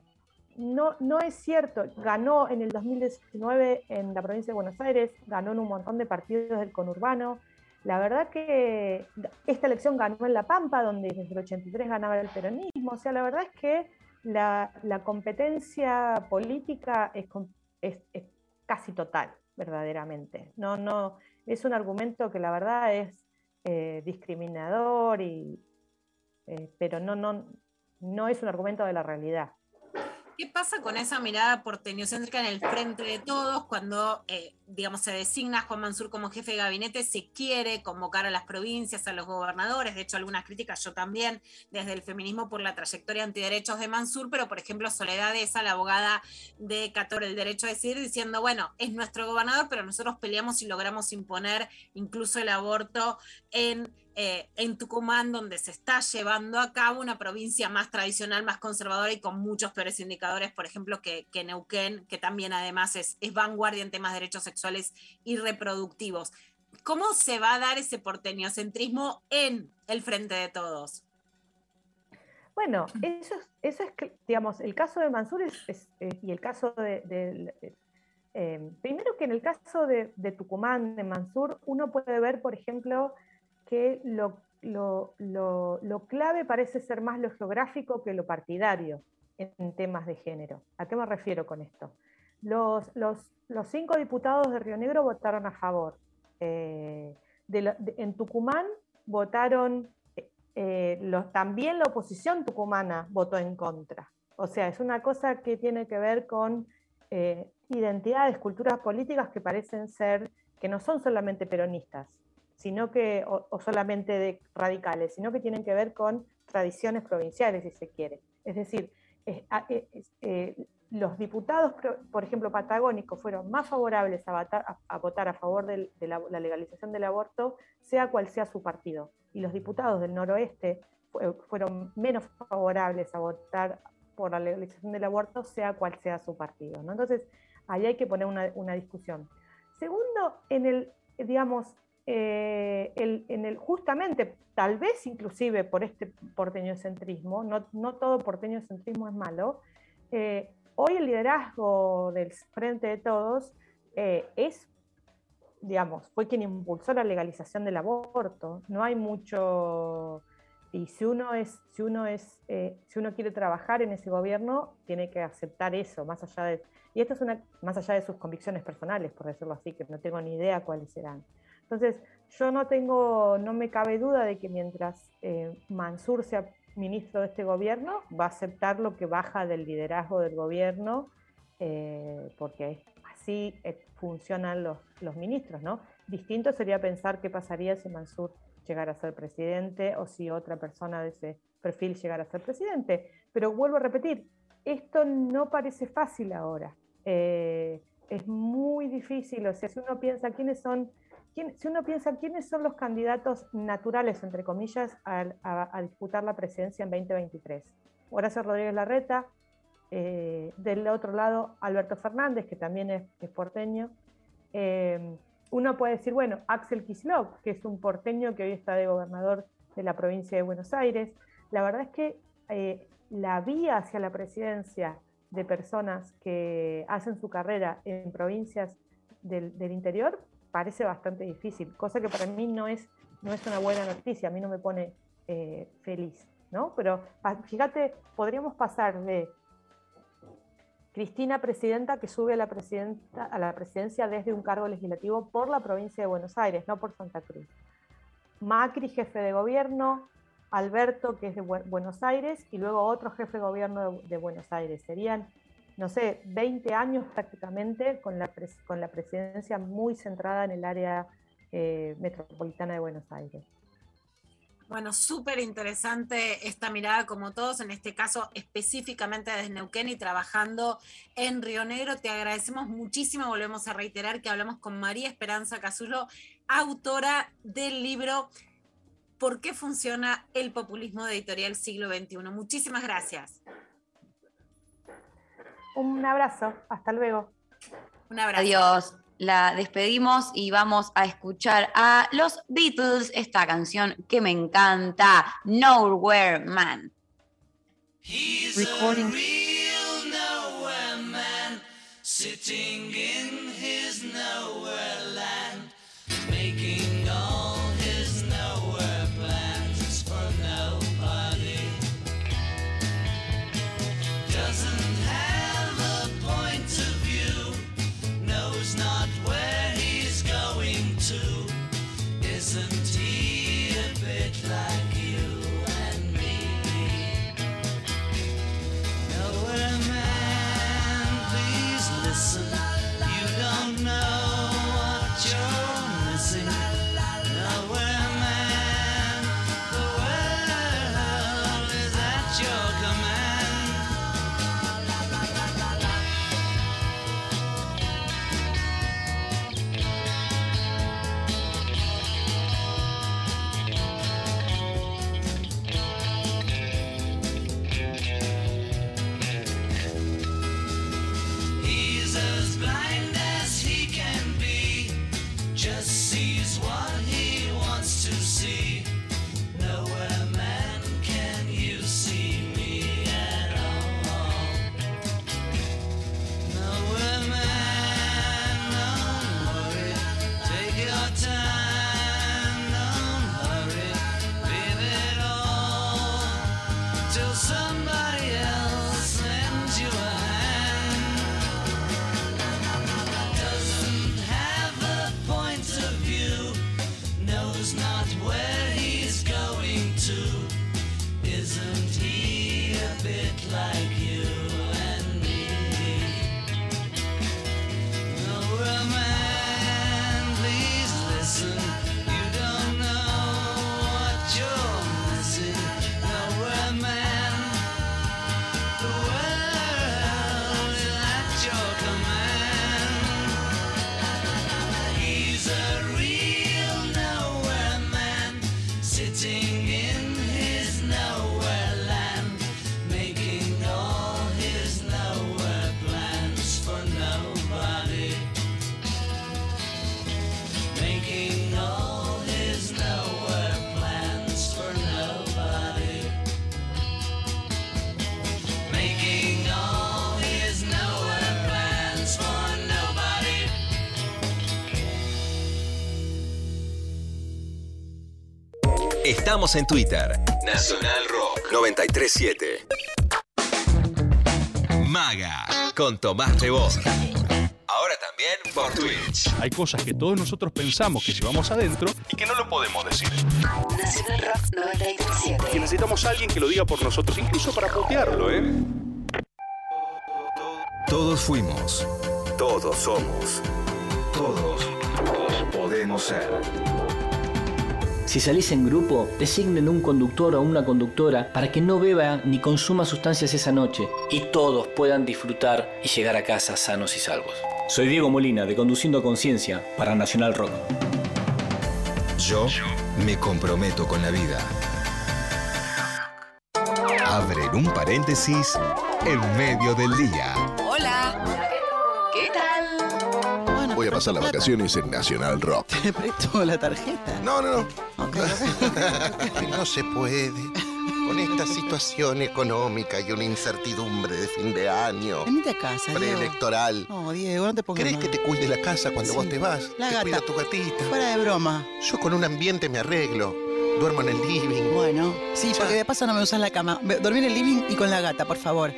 no, no es cierto, ganó en el 2019 en la provincia de Buenos Aires, ganó en un montón de partidos del conurbano. La verdad que esta elección ganó en La Pampa, donde desde el 83 ganaba el peronismo. O sea, la verdad es que la, la competencia política es, es- es casi total, verdaderamente. No, no, es un argumento que la verdad es eh, discriminador, y, eh, pero no, no, no es un argumento de la realidad.
¿Qué pasa con esa mirada porteñocéntrica en el frente de todos cuando, eh, digamos, se designa Juan Mansur como jefe de gabinete? Se quiere convocar a las provincias, a los gobernadores. De hecho, algunas críticas yo también, desde el feminismo, por la trayectoria antiderechos de Mansur, pero por ejemplo, Soledad Esa, la abogada de Cator, el derecho a decidir, diciendo, bueno, es nuestro gobernador, pero nosotros peleamos y logramos imponer incluso el aborto en eh, en Tucumán, donde se está llevando a cabo una provincia más tradicional, más conservadora y con muchos peores indicadores, por ejemplo, que, Neuquén, que también además es, vanguardia en temas de derechos sexuales y reproductivos. ¿Cómo se va a dar ese porteñocentrismo en el frente de todos?
Bueno, eso es, eso es digamos, el caso de Mansur eh, y el caso de, eh, primero que en el caso de Tucumán, de Mansur, uno puede ver, por ejemplo, que lo, lo- lo- lo clave parece ser más lo geográfico que lo partidario en temas de género. ¿A qué me refiero con esto? Los, los- los cinco diputados de Río Negro votaron a favor. Eh, en Tucumán votaron, eh, también la oposición tucumana votó en contra. O sea, es una cosa que tiene que ver con eh, identidades, culturas políticas que parecen ser, que no son solamente peronistas, sino que, o, solamente de radicales, sino que tienen que ver con tradiciones provinciales, si se quiere. Es decir, es- eh, los diputados, por ejemplo, patagónicos, fueron más favorables a votar a, favor de la, legalización del aborto, sea cual sea su partido. Y los diputados del noroeste fue- fueron menos favorables a votar por la legalización del aborto, sea cual sea su partido. ¿no? Entonces, ahí hay que poner una, una discusión. Segundo, en el, digamos, eh, el- en el, justamente, tal vez inclusive por este porteñocentrismo, no, no todo porteñocentrismo es malo, eh, hoy el liderazgo del Frente de Todos eh, es, digamos, fue quien impulsó la legalización del aborto. No hay mucho... Y si uno es, si uno es, eh, si uno quiere trabajar en ese gobierno, tiene que aceptar eso, más allá de, y esto es una, más allá de sus convicciones personales, por decirlo así, que no tengo ni idea cuáles serán. Entonces, yo no tengo, no me cabe duda de que mientras eh, Mansur sea ministro de este gobierno, va a aceptar lo que baja del liderazgo del gobierno, eh, porque así eh, funcionan los, los ministros, ¿no? Distinto sería pensar qué pasaría si Mansur llegara a ser presidente o si otra persona de ese perfil llegara a ser presidente. Pero vuelvo a repetir, esto no parece fácil ahora. Es muy difícil, o sea, si uno piensa quiénes son, si uno piensa quiénes son los candidatos naturales, entre comillas, a, disputar la presidencia en 2023. Horacio Rodríguez Larreta, eh, del otro lado Alberto Fernández, que también es, porteño. Eh, uno puede decir, bueno, Axel Kislov, que es un porteño que hoy está de gobernador de la provincia de Buenos Aires. La verdad es que eh, la vía hacia la presidencia de personas que hacen su carrera en provincias del interior parece bastante difícil, cosa que para mí no es, no es una buena noticia, a mí no me pone eh, feliz, ¿no? Pero fíjate, podríamos pasar de Cristina presidenta que sube a la, presidenta, a la presidencia desde un cargo legislativo por la provincia de Buenos Aires, no por Santa Cruz. Macri, jefe de gobierno, Alberto, que es de Bu- Buenos Aires, y luego otro jefe de gobierno de Buenos Aires. Serían, no sé, 20 años prácticamente con la, presidencia muy centrada en el área eh, metropolitana de Buenos Aires.
Bueno, súper interesante esta mirada, como todos, en este caso específicamente desde Neuquén y trabajando en Río Negro. Te agradecemos muchísimo. Volvemos a reiterar que hablamos con María Esperanza Casulo, autora del libro ¿Por qué funciona el populismo de editorial siglo XXI? Muchísimas gracias.
Un abrazo, hasta luego.
Un abrazo.
Adiós. La despedimos y vamos a escuchar a los Beatles esta canción que me encanta, Nowhere Man.
Recording. real nowhere man sitting in
Estamos en Twitter. Nacional Rock 937. Maga con Tomás Rebos. Ahora también por Twitch.
Hay cosas que todos nosotros pensamos que llevamos adentro y que no lo podemos decir.
Nacional Rock 937.
Y necesitamos a alguien que lo diga por nosotros, incluso para putearlo, ¿eh?
Todos fuimos. Todos somos. Todos, todos podemos ser.
Si salís en grupo, designen un conductor o una conductora para que no beba ni consuma sustancias esa noche y todos puedan disfrutar y llegar a casa sanos y salvos. Soy Diego Molina de Conduciendo a Conciencia para Nacional Rock.
Yo me comprometo con la vida. Abren un paréntesis en medio del día.
Hola. ¿Qué tal?
Voy a pasar las vacaciones en Nacional Rock.
¿Te presto la tarjeta?
No, no, no. no se puede. Con esta situación económica y una incertidumbre de fin de año.
Venite a casa, Diego.
Preelectoral.
No, Diego, no te pongas
¿Crees
mal.
que te cuide la casa cuando
Sí.
vos te vas?
La
te
gata.
cuida tu gatita.
Fuera de broma.
Yo con un ambiente me arreglo. Duermo en el living.
Bueno, sí, porque de paso no me usas la cama. Dormí en el living y con la gata, por favor.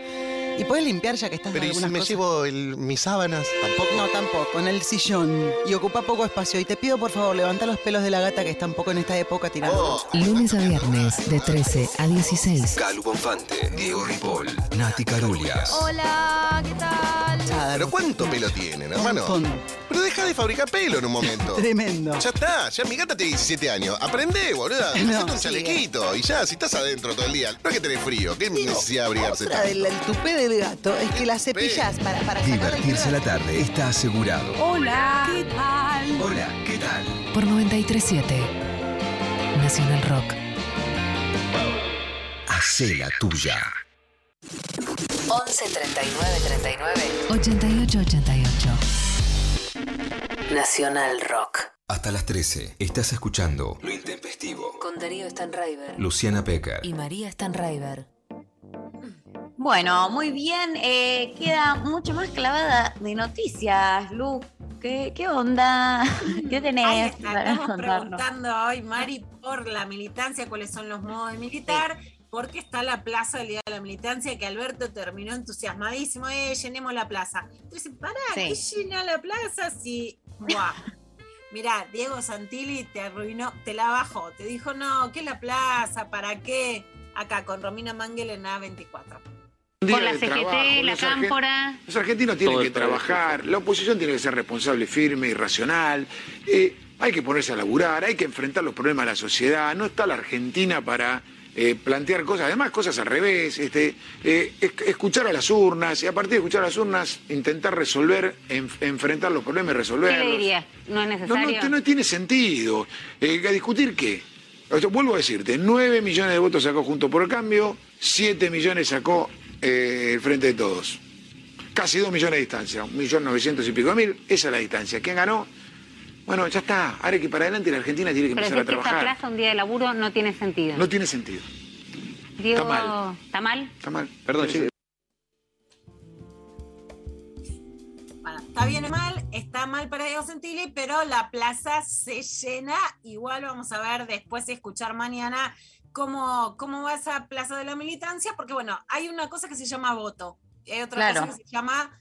¿Y puedes limpiar ya que estás
Pero
en
¿y si
algunas
me
cosas?
llevo el- mis sábanas? ¿Tampoco?
No, tampoco, en el sillón. Y ocupa poco espacio. Y te pido, por favor, levanta los pelos de la gata que está un poco en esta época tirando.
Lunes a viernes de 13 a 16.
Calu Bonfante, Diego Ripoll, Nati Carulias.
Hola, ¿qué tal?
Pero ¿cuánto pelo tienen, hermano? Pero deja de fabricar pelo en un momento.
Tremendo.
Ya está, ya mi gata tiene 17 años. Aprende, boluda.
No,
un chalequito y ya, si estás adentro todo el día. No es que tenés frío, qué necesidad de abrigarse
Otra
tanto?
del el tupé del gato es que la cepillas para, para
Divertirse la tarde está asegurado.
Hola, ¿qué tal?
Hola, ¿qué tal?
Por 937. Nacional Rock.
Hacé la tuya.
11 39 39 88 88. Nacional Rock.
Hasta las 13 estás escuchando Lo Intempestivo.
Con Darío Stanraiver.
Luciana Pecker.
Y María Stanraiver.
Bueno, muy bien. eh, queda mucho más clavada de noticias, Lu. ¿Qué, qué onda? ¿Qué
Ahí
tenés
estamos preguntando hoy, Mari, por la militancia, cuáles son los modos de militar, porque está la plaza del Día de la Militancia, que Alberto terminó entusiasmadísimo, eh, llenemos la plaza. Entonces, pará,
Sí.
¿qué llena la plaza si... Buah. Mirá, Diego Santilli te arruinó, te la bajó, te dijo, no, ¿qué la plaza? ¿Para qué? Acá, con Romina Mangel en A24.
Por la CGT, la cámpora. Los argentinos tienen
Todo
que trabajar, la oposición tiene que ser responsable, firme y racional. eh, hay que ponerse a laburar, hay que enfrentar los problemas de la sociedad. No está la Argentina para eh, plantear cosas, además cosas al revés. Este, eh, esc- escuchar a las urnas y a partir de escuchar a las urnas intentar resolver, en- enfrentar los problemas y
¿Qué
resolverlos.
le diría? ¿No es necesario?
no, no tiene sentido. Eh, ¿A discutir qué? O sea, vuelvo a decirte, 9 millones de votos sacó Junto por el Cambio, 7 millones sacó eh, el Frente de Todos. Casi 2 millones de distancia, 1.900.000 y pico de mil, esa es la distancia. ¿Quién ganó? Bueno, ya está, ahora que para adelante la Argentina tiene que
Pero
empezar a
decir que esta
trabajar.
plaza un día de laburo no tiene sentido.
No tiene sentido.
Diego,
está mal.
¿Está mal?
Está mal.
Perdón,
Sí.
Bueno, está bien o mal, está mal para Diego Santilli, pero la plaza se llena. Igual vamos a ver después y escuchar mañana cómo, cómo va esa plaza de la militancia, porque bueno, hay una cosa que se llama voto y hay otra
Claro.
cosa que se llama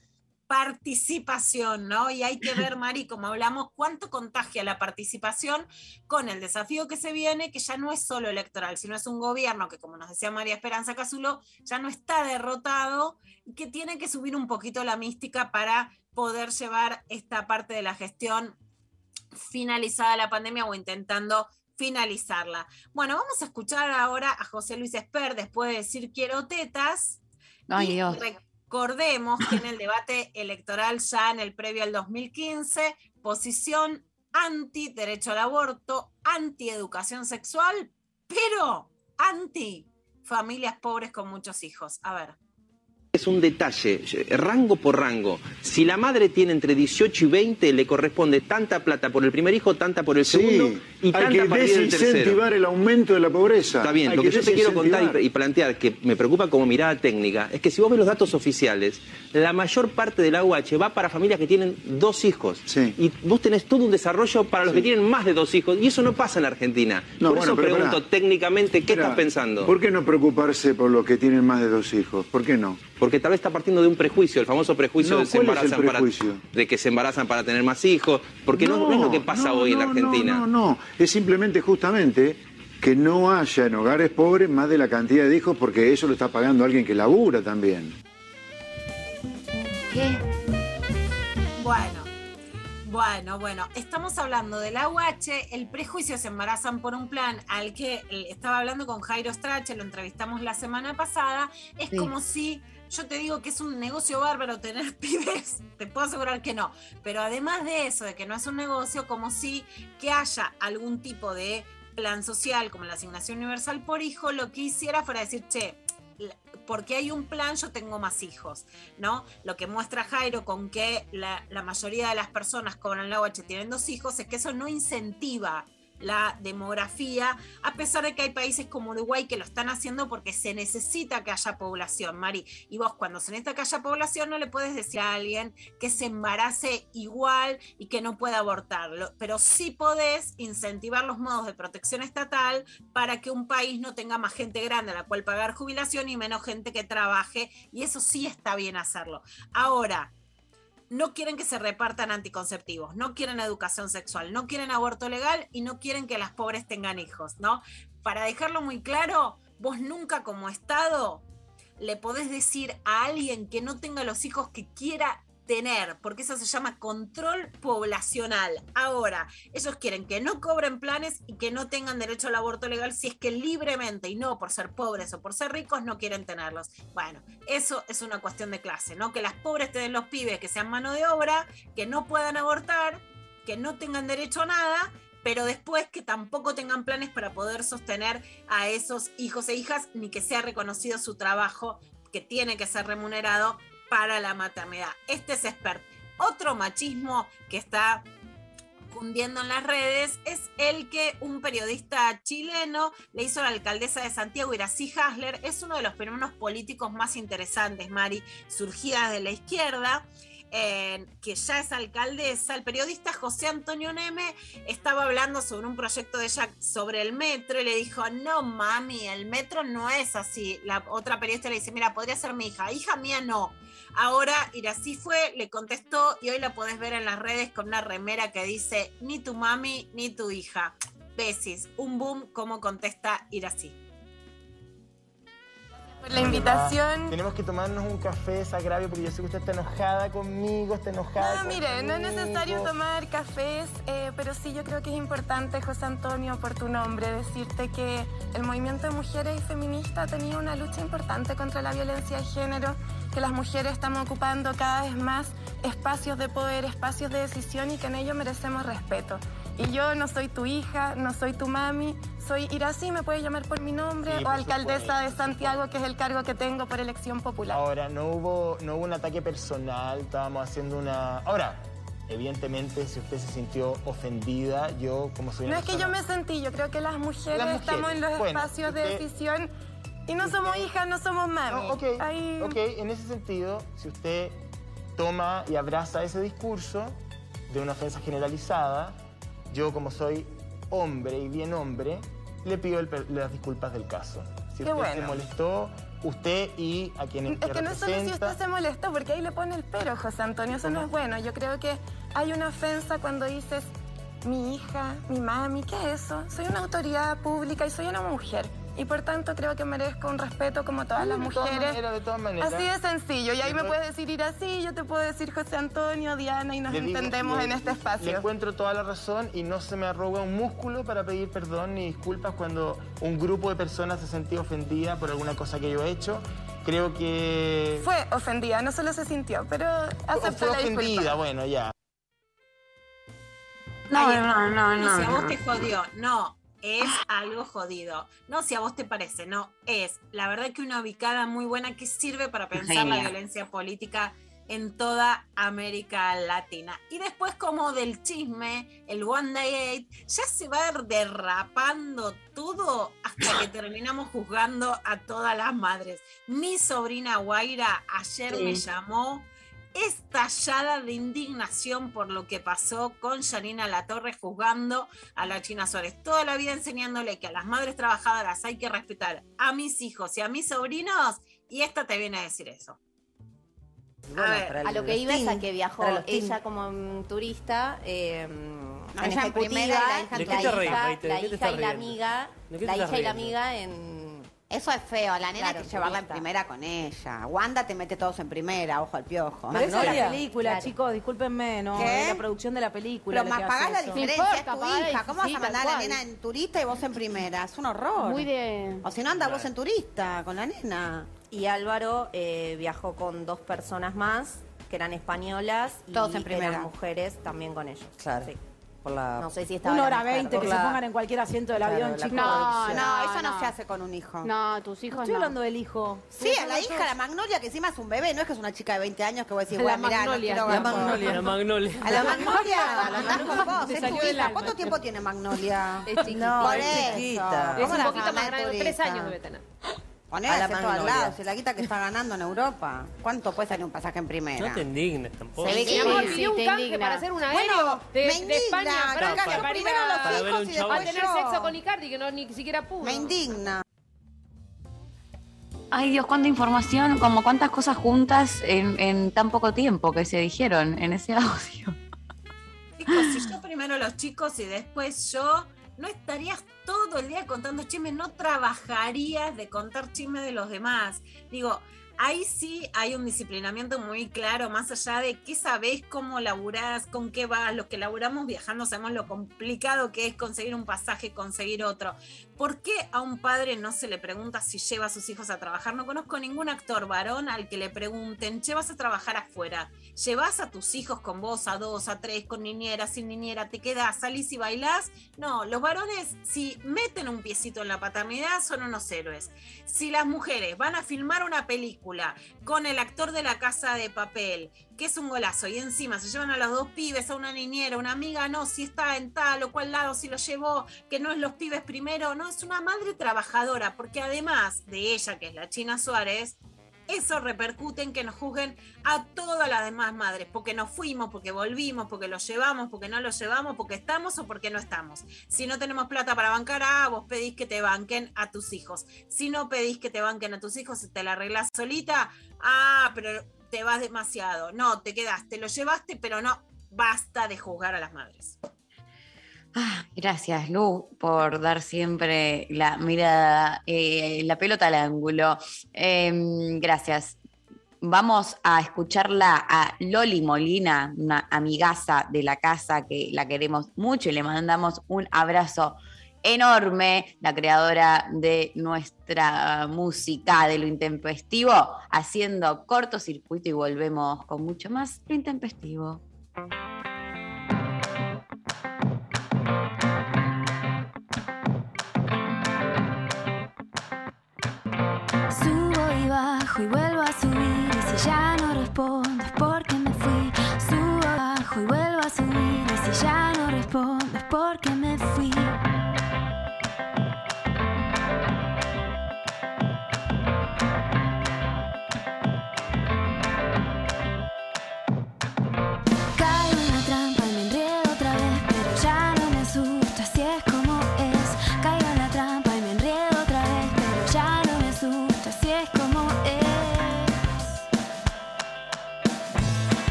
participación, ¿no? Y hay que ver, Mari, como hablamos, cuánto contagia la participación con el desafío que se viene, que ya no es solo electoral, sino es un gobierno que, como nos decía María Esperanza Casulo, ya no está derrotado y que tiene que subir un poquito la mística para poder llevar esta parte de la gestión finalizada la pandemia o intentando finalizarla. Bueno, vamos a escuchar ahora a José Luis Esper después de decir quiero tetas.
Ay,
Y
Dios.
Recordemos que en el debate electoral ya en el previo al 2015, posición anti derecho al aborto, anti educación sexual, pero anti familias pobres con muchos hijos. A ver.
Es un detalle, rango por rango. Si la madre tiene entre 18 y 20, le corresponde tanta plata por el primer hijo, tanta por el segundo y
hay
tanta
que
a partir del tercero.
desincentivar el aumento de la pobreza.
Está bien,
Hay
lo que, yo te quiero contar y, y plantear, que me preocupa como mirada técnica, es que si vos ves los datos oficiales, la mayor parte del AUH va para familias que tienen dos hijos. Y vos tenés todo un desarrollo para los que tienen más de dos hijos, y eso no pasa en Argentina.
No,
por
bueno,
eso pregunto
pará.
técnicamente, ¿qué estás pensando?
¿Por qué no preocuparse por los que tienen más de dos hijos? ¿Por qué no?
Porque tal vez está partiendo de un prejuicio, el famoso prejuicio
No,
de, que se embarazan para tener más hijos, porque no, no es lo que pasa
no,
hoy en la Argentina.
No, no, no. Es simplemente justamente que no haya en hogares pobres más de la cantidad de hijos porque eso lo está pagando alguien que labura también.
¿Qué?
Bueno, bueno, bueno. Estamos hablando del AUH, el prejuicio se embarazan por un plan al que eh, estaba hablando con Jairo Strache, lo entrevistamos la semana pasada. Es
Sí.
como si yo te digo que es un negocio bárbaro tener pibes, te puedo asegurar que no. Pero además de eso, de que no es un negocio, como si que haya algún tipo de plan social, como la asignación universal por hijo, lo que hiciera fuera decir, che, porque hay un plan, yo tengo más hijos, ¿no? Lo que muestra Jairo con que la, la mayoría de las personas cobran la OH tienen dos hijos es que eso no incentiva la demografía, a pesar de que hay países como Uruguay que lo están haciendo porque se necesita que haya población, Mari. Y vos cuando se necesita que haya población no le puedes decir a alguien que se embarace igual y que no pueda abortarlo, pero sí podés incentivar los modos de protección estatal para que un país no tenga más gente grande a la cual pagar jubilación y menos gente que trabaje, y eso sí está bien hacerlo. Ahora, no quieren que se repartan anticonceptivos, no quieren educación sexual, no quieren aborto legal y no quieren que las pobres tengan hijos, ¿no? Para dejarlo muy claro, vos nunca como Estado le podés decir a alguien que no tenga los hijos que quiera tener, porque eso se llama control poblacional. Ahora, ellos quieren que no cobren planes y que no tengan derecho al aborto legal si es que libremente y no por ser pobres o por ser ricos no quieren tenerlos. Bueno, eso es una cuestión de clase, ¿no? Que las pobres te den los pibes que sean mano de obra, que no puedan abortar, que no tengan derecho a nada, pero después que tampoco tengan planes para poder sostener a esos hijos e hijas, ni que sea reconocido su trabajo, que tiene que ser remunerado para la maternidad. Este es expert. Otro machismo que está cundiendo en las redes es el que un periodista chileno le hizo a la alcaldesa de Santiago, Irací Hasler. Es uno de los fenómenos políticos más interesantes, Mari, surgidas de la izquierda. que ya es alcaldesa, el periodista José Antonio Neme estaba hablando sobre un proyecto de ella sobre el metro y le dijo, no mami, el metro no es así. La otra periodista le dice, mira, podría ser mi hija, hija mía no. Ahora Irací fue, le contestó y hoy la podés ver en las redes con una remera que dice, ni tu mami ni tu hija. Besis, un boom como contesta Irací.
por la invitación.
Tenemos que tomarnos un café desagravio porque yo sé que usted está enojada conmigo, está enojada.
No, mire, no es necesario
conmigo.
tomar cafés, eh, pero sí yo creo que es importante, José Antonio, por tu nombre, decirte que el movimiento de mujeres feminista ha tenido una lucha importante contra la violencia de género, que las mujeres estamos ocupando cada vez más espacios de poder, espacios de decisión y que en ello merecemos respeto. Y yo no soy tu hija, no soy tu mami, soy Irací, me puedes llamar por mi nombre,
Sí,
o alcaldesa de Santiago, que es el cargo que tengo por elección popular.
Ahora, no hubo, no hubo un ataque personal, estábamos haciendo una... Ahora, evidentemente, si usted se sintió ofendida, yo como soy
No
una
es que yo me sentí, yo creo que las mujeres,
Las mujeres,
estamos en los
bueno,
espacios de decisión y no somos hijas, no somos mami.
No, ok,
Ahí-
ok, en ese sentido, si usted toma y abraza ese discurso de una ofensa generalizada, yo como soy hombre y bien hombre, le pido el las disculpas del caso. Si
Qué
usted se molestó, usted y a quien
Es que no es solo si usted se molestó, porque ahí le pone el pero, José Antonio, eso no es bueno. Yo creo que hay una ofensa cuando dices mi hija, mi mami, ¿qué es eso? Soy una autoridad pública y soy una mujer. Y por tanto creo que merezco un respeto como todas las
de todas
mujeres.
maneras, de todas maneras.
Así de sencillo. Y ahí me
Le-
puedes decir ir así, yo te puedo decir José Antonio, Diana, y nos
Le digo-
entendemos
le-
en este
Le
espacio.
encuentro toda la razón y no se me arroga un músculo para pedir perdón ni disculpas cuando un grupo de personas se sentía ofendida por alguna cosa que yo he hecho. Creo que...
Fue ofendida, no solo se sintió, pero aceptó
fue
la disculpa.
ofendida, bueno, ya.
No,
Ahí-
no, no, no,
Si a vos
no.
te jodió, no. Es algo jodido. No si a vos te parece, no, es la verdad que una ubicada muy buena que sirve para pensar la violencia política en toda América Latina. Y después como del chisme, el One Day Eight, ya se va derrapando todo hasta que terminamos juzgando a todas las madres. Mi sobrina Guaira ayer
Sí.
me llamó estallada de indignación por lo que pasó con Janina Latorre juzgando a la China Suárez. Toda la vida enseñándole que a las madres trabajadoras hay que respetar a mis hijos y a mis sobrinos, y esta te viene a decir eso.
Bueno,
ver,
para
A lo que iba es a que viajó ella como turista, eh, en
ella en
ejecutiva,
primera la hija en
la
¿De qué te reís,
hija, la hija y la amiga,
¿De qué te
la hija y la amiga en...
Eso es feo, la nena
Claro,
hay que llevarla en
turista.
primera con ella. Wanda te mete todos en primera, ojo al piojo.
Pero esa es
Magnolia.
la película,
Claro.
chicos, discúlpenme, ¿no?
¿Qué?
Es la producción de la película.
Pero
lo
más
que
pagás
hace
la
eso.
diferencia, es tu hija. ¿Cómo vas a mandar a la nena en turista y vos en primera? Es un horror.
Muy de-
O si no, anda vos en turista con la nena.
Y Álvaro eh, viajó con dos personas más que eran españolas y
Todos en primera.
eran mujeres también con ellos.
Claro.
Sí.
Por la...
No sé si estaba
Una hora veinte que se pongan en cualquier asiento del
Claro,
avión,
la
chicos.
No, no, eso no,
no.
se hace con un hijo.
No, tus hijos
Estoy
no.
hablando del hijo.
Sí, a la hija, la Magnolia, que encima es un bebé, no es que es una chica de 20 años que voy a decir,
La
bueno, mirá, no
Magnolia.
quiero
La Magnolia.
La magnolia.
A la Magnolia, andás con vos,
Te
es
salió
tu
del
hija.
alma.
¿Cuánto tiempo tiene Magnolia?
Es chiquita.
No, por
es
eso.
chiquita.
¿Cómo
Es un
la
poquito más grande, tres años debe tener.
Poné
A
a
la
todos lados, si la guita que está ganando en Europa. ¿Cuánto puede salir un pasaje en primera?
No te indignes tampoco.
Se ve que
amor,
sí,
pidió un
te
canje
indigna.
para hacer un
Bueno,
aéreo de,
me
de
indigna,
España a Francia tener
yo.
sexo con Icardi, que no ni siquiera pudo.
Me indigna.
Ay Dios, cuánta información, como cuántas cosas juntas en, en tan poco tiempo que se dijeron en ese audio.
Chicos, si yo primero los chicos y después yo, no estarías todo el día contando chismes, no trabajarías de contar chismes de los demás. Digo, ahí sí hay un disciplinamiento muy claro, más allá de qué sabés, cómo laburás, con qué vas. Los que laburamos viajando sabemos lo complicado que es conseguir un pasaje, conseguir otro. ¿Por qué a un padre no se le pregunta si lleva a sus hijos a trabajar? No conozco ningún actor varón al que le pregunten, ¿che vas a trabajar afuera? ¿Llevas a tus hijos con vos a dos, a tres, con niñera, sin niñera? ¿Te quedás, salís y bailás? No, los varones, si meten un piecito en la paternidad, son unos héroes. Si las mujeres van a filmar una película con el actor de la casa de papel, que es un golazo, y encima se llevan a los dos pibes, a una niñera, una amiga, no, si está en tal o cual lado, si lo llevó, que no es los pibes primero, no, es una madre trabajadora, porque además de ella, que es la China Suárez, eso repercute en que nos juzguen a todas las demás madres, porque nos fuimos, porque volvimos, porque lo llevamos, porque no lo llevamos, porque estamos o porque no estamos. Si no tenemos plata para bancar, ah, vos pedís que te banquen a tus hijos. Si no pedís que te banquen a tus hijos, te la arreglás solita, ah, pero te vas demasiado. No, te quedaste, lo llevaste, pero no, basta de juzgar a las madres.
Gracias, Lu, por dar siempre la mirada, eh, la pelota al ángulo. Em, gracias. Vamos a escucharla a Loli Molina, una amigaza de la casa que la queremos mucho y le mandamos un abrazo enorme, la creadora de nuestra música de lo intempestivo, haciendo cortocircuito y volvemos con mucho más lo intempestivo.
Y vuelvo a subir. Y si ya no respondo es porque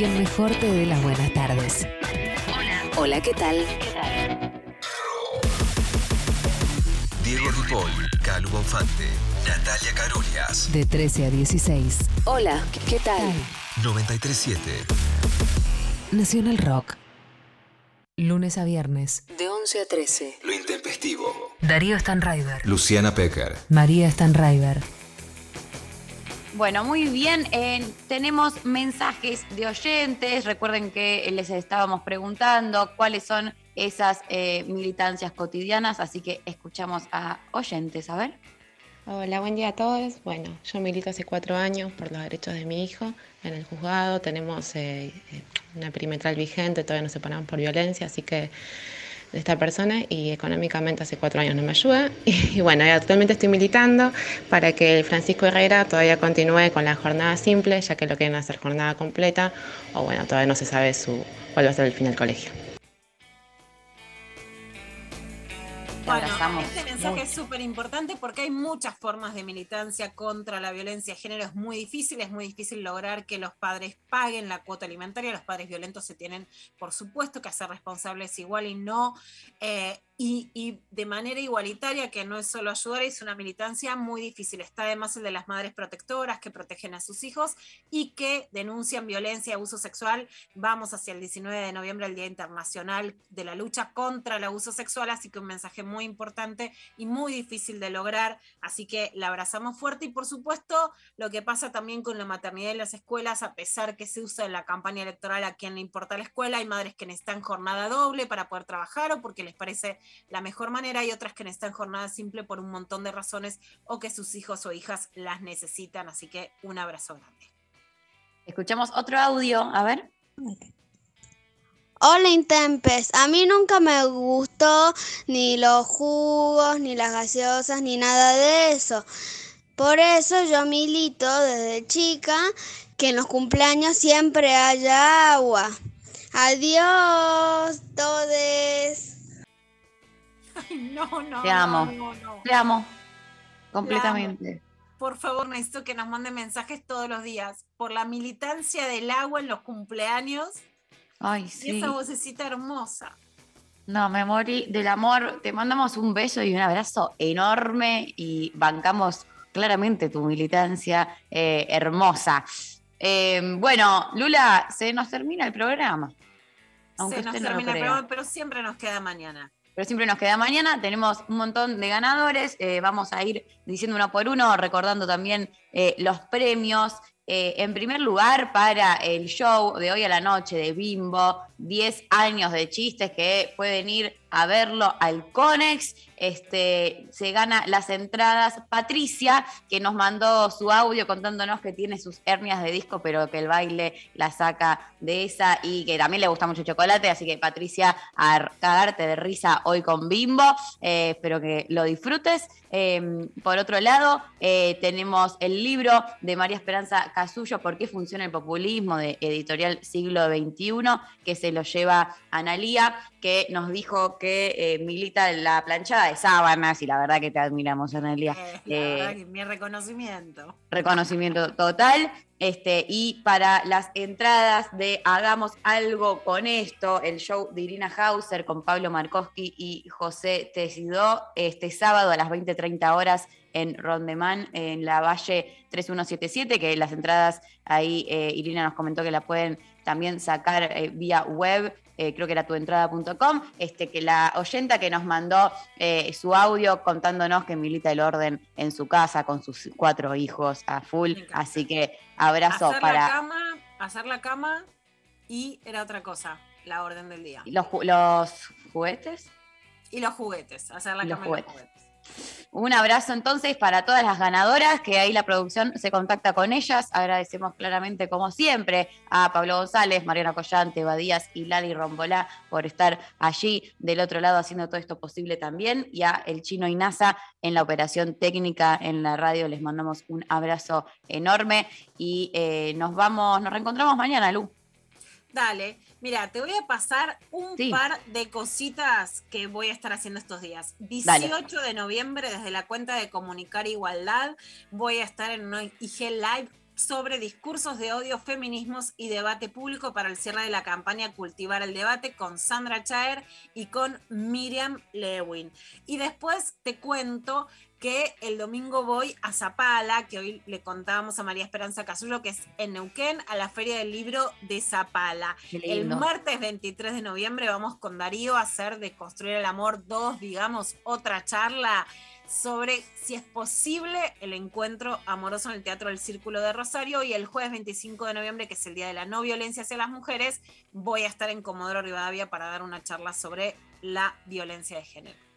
quien mejor te dé las buenas tardes. Hola. Hola, ¿qué tal?
Diego Ripoll, Calu Bonfante, Natalia Carolias.
De 13 a 16. Hola, ¿qué tal?
937.
Nacional Rock. Lunes a viernes. De 11 a 13.
Lo intempestivo.
Darío Stanraiver.
Luciana Pecker.
María Stanraiver.
Bueno, muy bien. eh, tenemos mensajes de oyentes. Recuerden que les estábamos preguntando cuáles son esas eh, militancias cotidianas, así que escuchamos a oyentes. A ver.
Hola, buen día a todos. Bueno, yo milito hace cuatro años por los derechos de mi hijo en el juzgado. Tenemos eh, eh, una perimetral vigente, todavía nos separamos por violencia, así que de esta persona y económicamente hace cuatro años no me ayuda. Y, bueno, y actualmente estoy militando para que el Francisco Herrera todavía continúe con la jornada simple, ya que lo quieren hacer jornada completa, o bueno, todavía no se sabe su, cuál va a ser el fin del colegio.
Bueno, este mensaje es súper importante porque hay muchas formas de militancia contra la violencia de género. Es muy difícil, es muy difícil lograr que los padres paguen la cuota alimentaria. Los padres violentos se tienen, por supuesto, que hacer responsables igual y no. eh, y, de manera igualitaria, que no es solo ayudar, es una militancia muy difícil. Está además el de las madres protectoras que protegen a sus hijos y que denuncian violencia y abuso sexual. Vamos hacia el 19 de noviembre, el Día Internacional de la Lucha contra el Abuso Sexual, así que un mensaje muy importante y muy difícil de lograr. Así que la abrazamos fuerte y por supuesto lo que pasa también con la maternidad en las escuelas, a pesar que se usa en la campaña electoral a quien le importa la escuela, hay madres que necesitan jornada doble para poder trabajar o porque les parece la mejor manera y otras que necesitan jornada simple por un montón de razones o que sus hijos o hijas las necesitan. Así que un abrazo grande.
Escuchamos otro audio. A ver.
Hola Intempes, a mí nunca me gustó ni los jugos, ni las gaseosas, ni nada de eso. Por eso yo milito desde chica que en los cumpleaños siempre haya agua. Adiós, todes.
Ay, no, no.
Te amo.
no, no.
Te amo. Completamente.
Por favor, necesito que nos manden mensajes todos los días por la militancia del agua en los cumpleaños
Ay,
y
sí.
esa vocecita hermosa.
No, me morí del amor. Te mandamos un beso y un abrazo enorme y bancamos claramente tu militancia eh, hermosa. Eh, bueno, Lula, se nos termina el programa. Aunque
Se nos
no
termina el programa, pero siempre nos queda mañana.
Pero siempre nos queda mañana. Tenemos un montón de ganadores. eh, vamos a ir diciendo uno por uno, recordando también eh, los premios. Eh, en primer lugar, para el show de hoy a la noche de Bimbo, 10 años de chistes que pueden ir a verlo al Conex. Este, se gana las entradas Patricia, que nos mandó su audio contándonos que tiene sus hernias de disco, pero que el baile la saca de esa y que también le gusta mucho chocolate. Así que Patricia, a cagarte de risa hoy con Bimbo. Eh, espero que lo disfrutes. Eh, por otro lado, eh, tenemos el libro de María Esperanza Casullo, ¿Por qué funciona el populismo? de editorial siglo XXI, que se lo lleva Analía, que nos dijo que eh, milita en la planchada de sábanas, y la verdad que te admiramos, Analía.
La
Eh,
que mi reconocimiento.
reconocimiento total. Este, y para las entradas de Hagamos algo con esto, el show de Irina Hauser con Pablo Markowski y José Tesidó, este sábado a las 20.30 horas en Rondemán, en la Valle 3177, que las entradas ahí eh, Irina nos comentó que la pueden también sacar eh, vía web, eh, creo que era tuentrada.com, este, que la oyenta que nos mandó eh, su audio contándonos que milita el orden en su casa con sus cuatro hijos a full, así que abrazo
Hacer
para
la cama, hacer la cama y era otra cosa, la orden del día.
los, ju- los juguetes.
Y los juguetes, hacer la
Y los
cama y los
juguetes. Un abrazo entonces para todas las ganadoras, que ahí la producción se contacta con ellas. Agradecemos claramente, como siempre, a Pablo González, Mariana Collante, Badías y Lali Rombolá por estar allí del otro lado haciendo todo esto posible también. Y a El Chino Inasa en la operación técnica en la radio. Les mandamos un abrazo enorme y eh, nos vamos, nos reencontramos mañana, Lu.
Dale, mira, te voy a pasar un
Sí.
par de cositas que voy a estar haciendo estos días.
Dale.
18 de noviembre, desde la cuenta de Comunicar Igualdad, voy a estar en una IG Live sobre discursos de odio, feminismos y debate público para el cierre de la campaña Cultivar el Debate con Sandra Chaer y con Miriam Lewin. Y después te cuento que el domingo voy a Zapala, que hoy le contábamos a María Esperanza Casullo, que es en Neuquén, a la Feria del Libro de Zapala. El martes 23 de noviembre vamos con Darío a hacer de Construir el Amor 2, digamos, otra charla sobre si es posible el encuentro amoroso en el Teatro del Círculo de Rosario y el jueves 25 de noviembre, que es el Día de la No Violencia hacia las Mujeres, voy a estar en Comodoro Rivadavia para dar una charla sobre la violencia de género.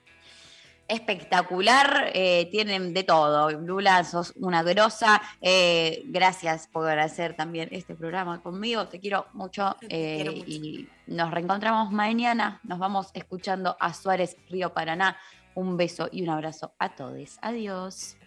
Espectacular, eh, tienen de todo. Lula, sos una grosa. eh, gracias por hacer también este programa conmigo. Te quiero mucho. eh,
quiero mucho.
Y nos reencontramos mañana. Nos vamos escuchando a Suárez Río Paraná. Un beso y un abrazo a todos. Adiós.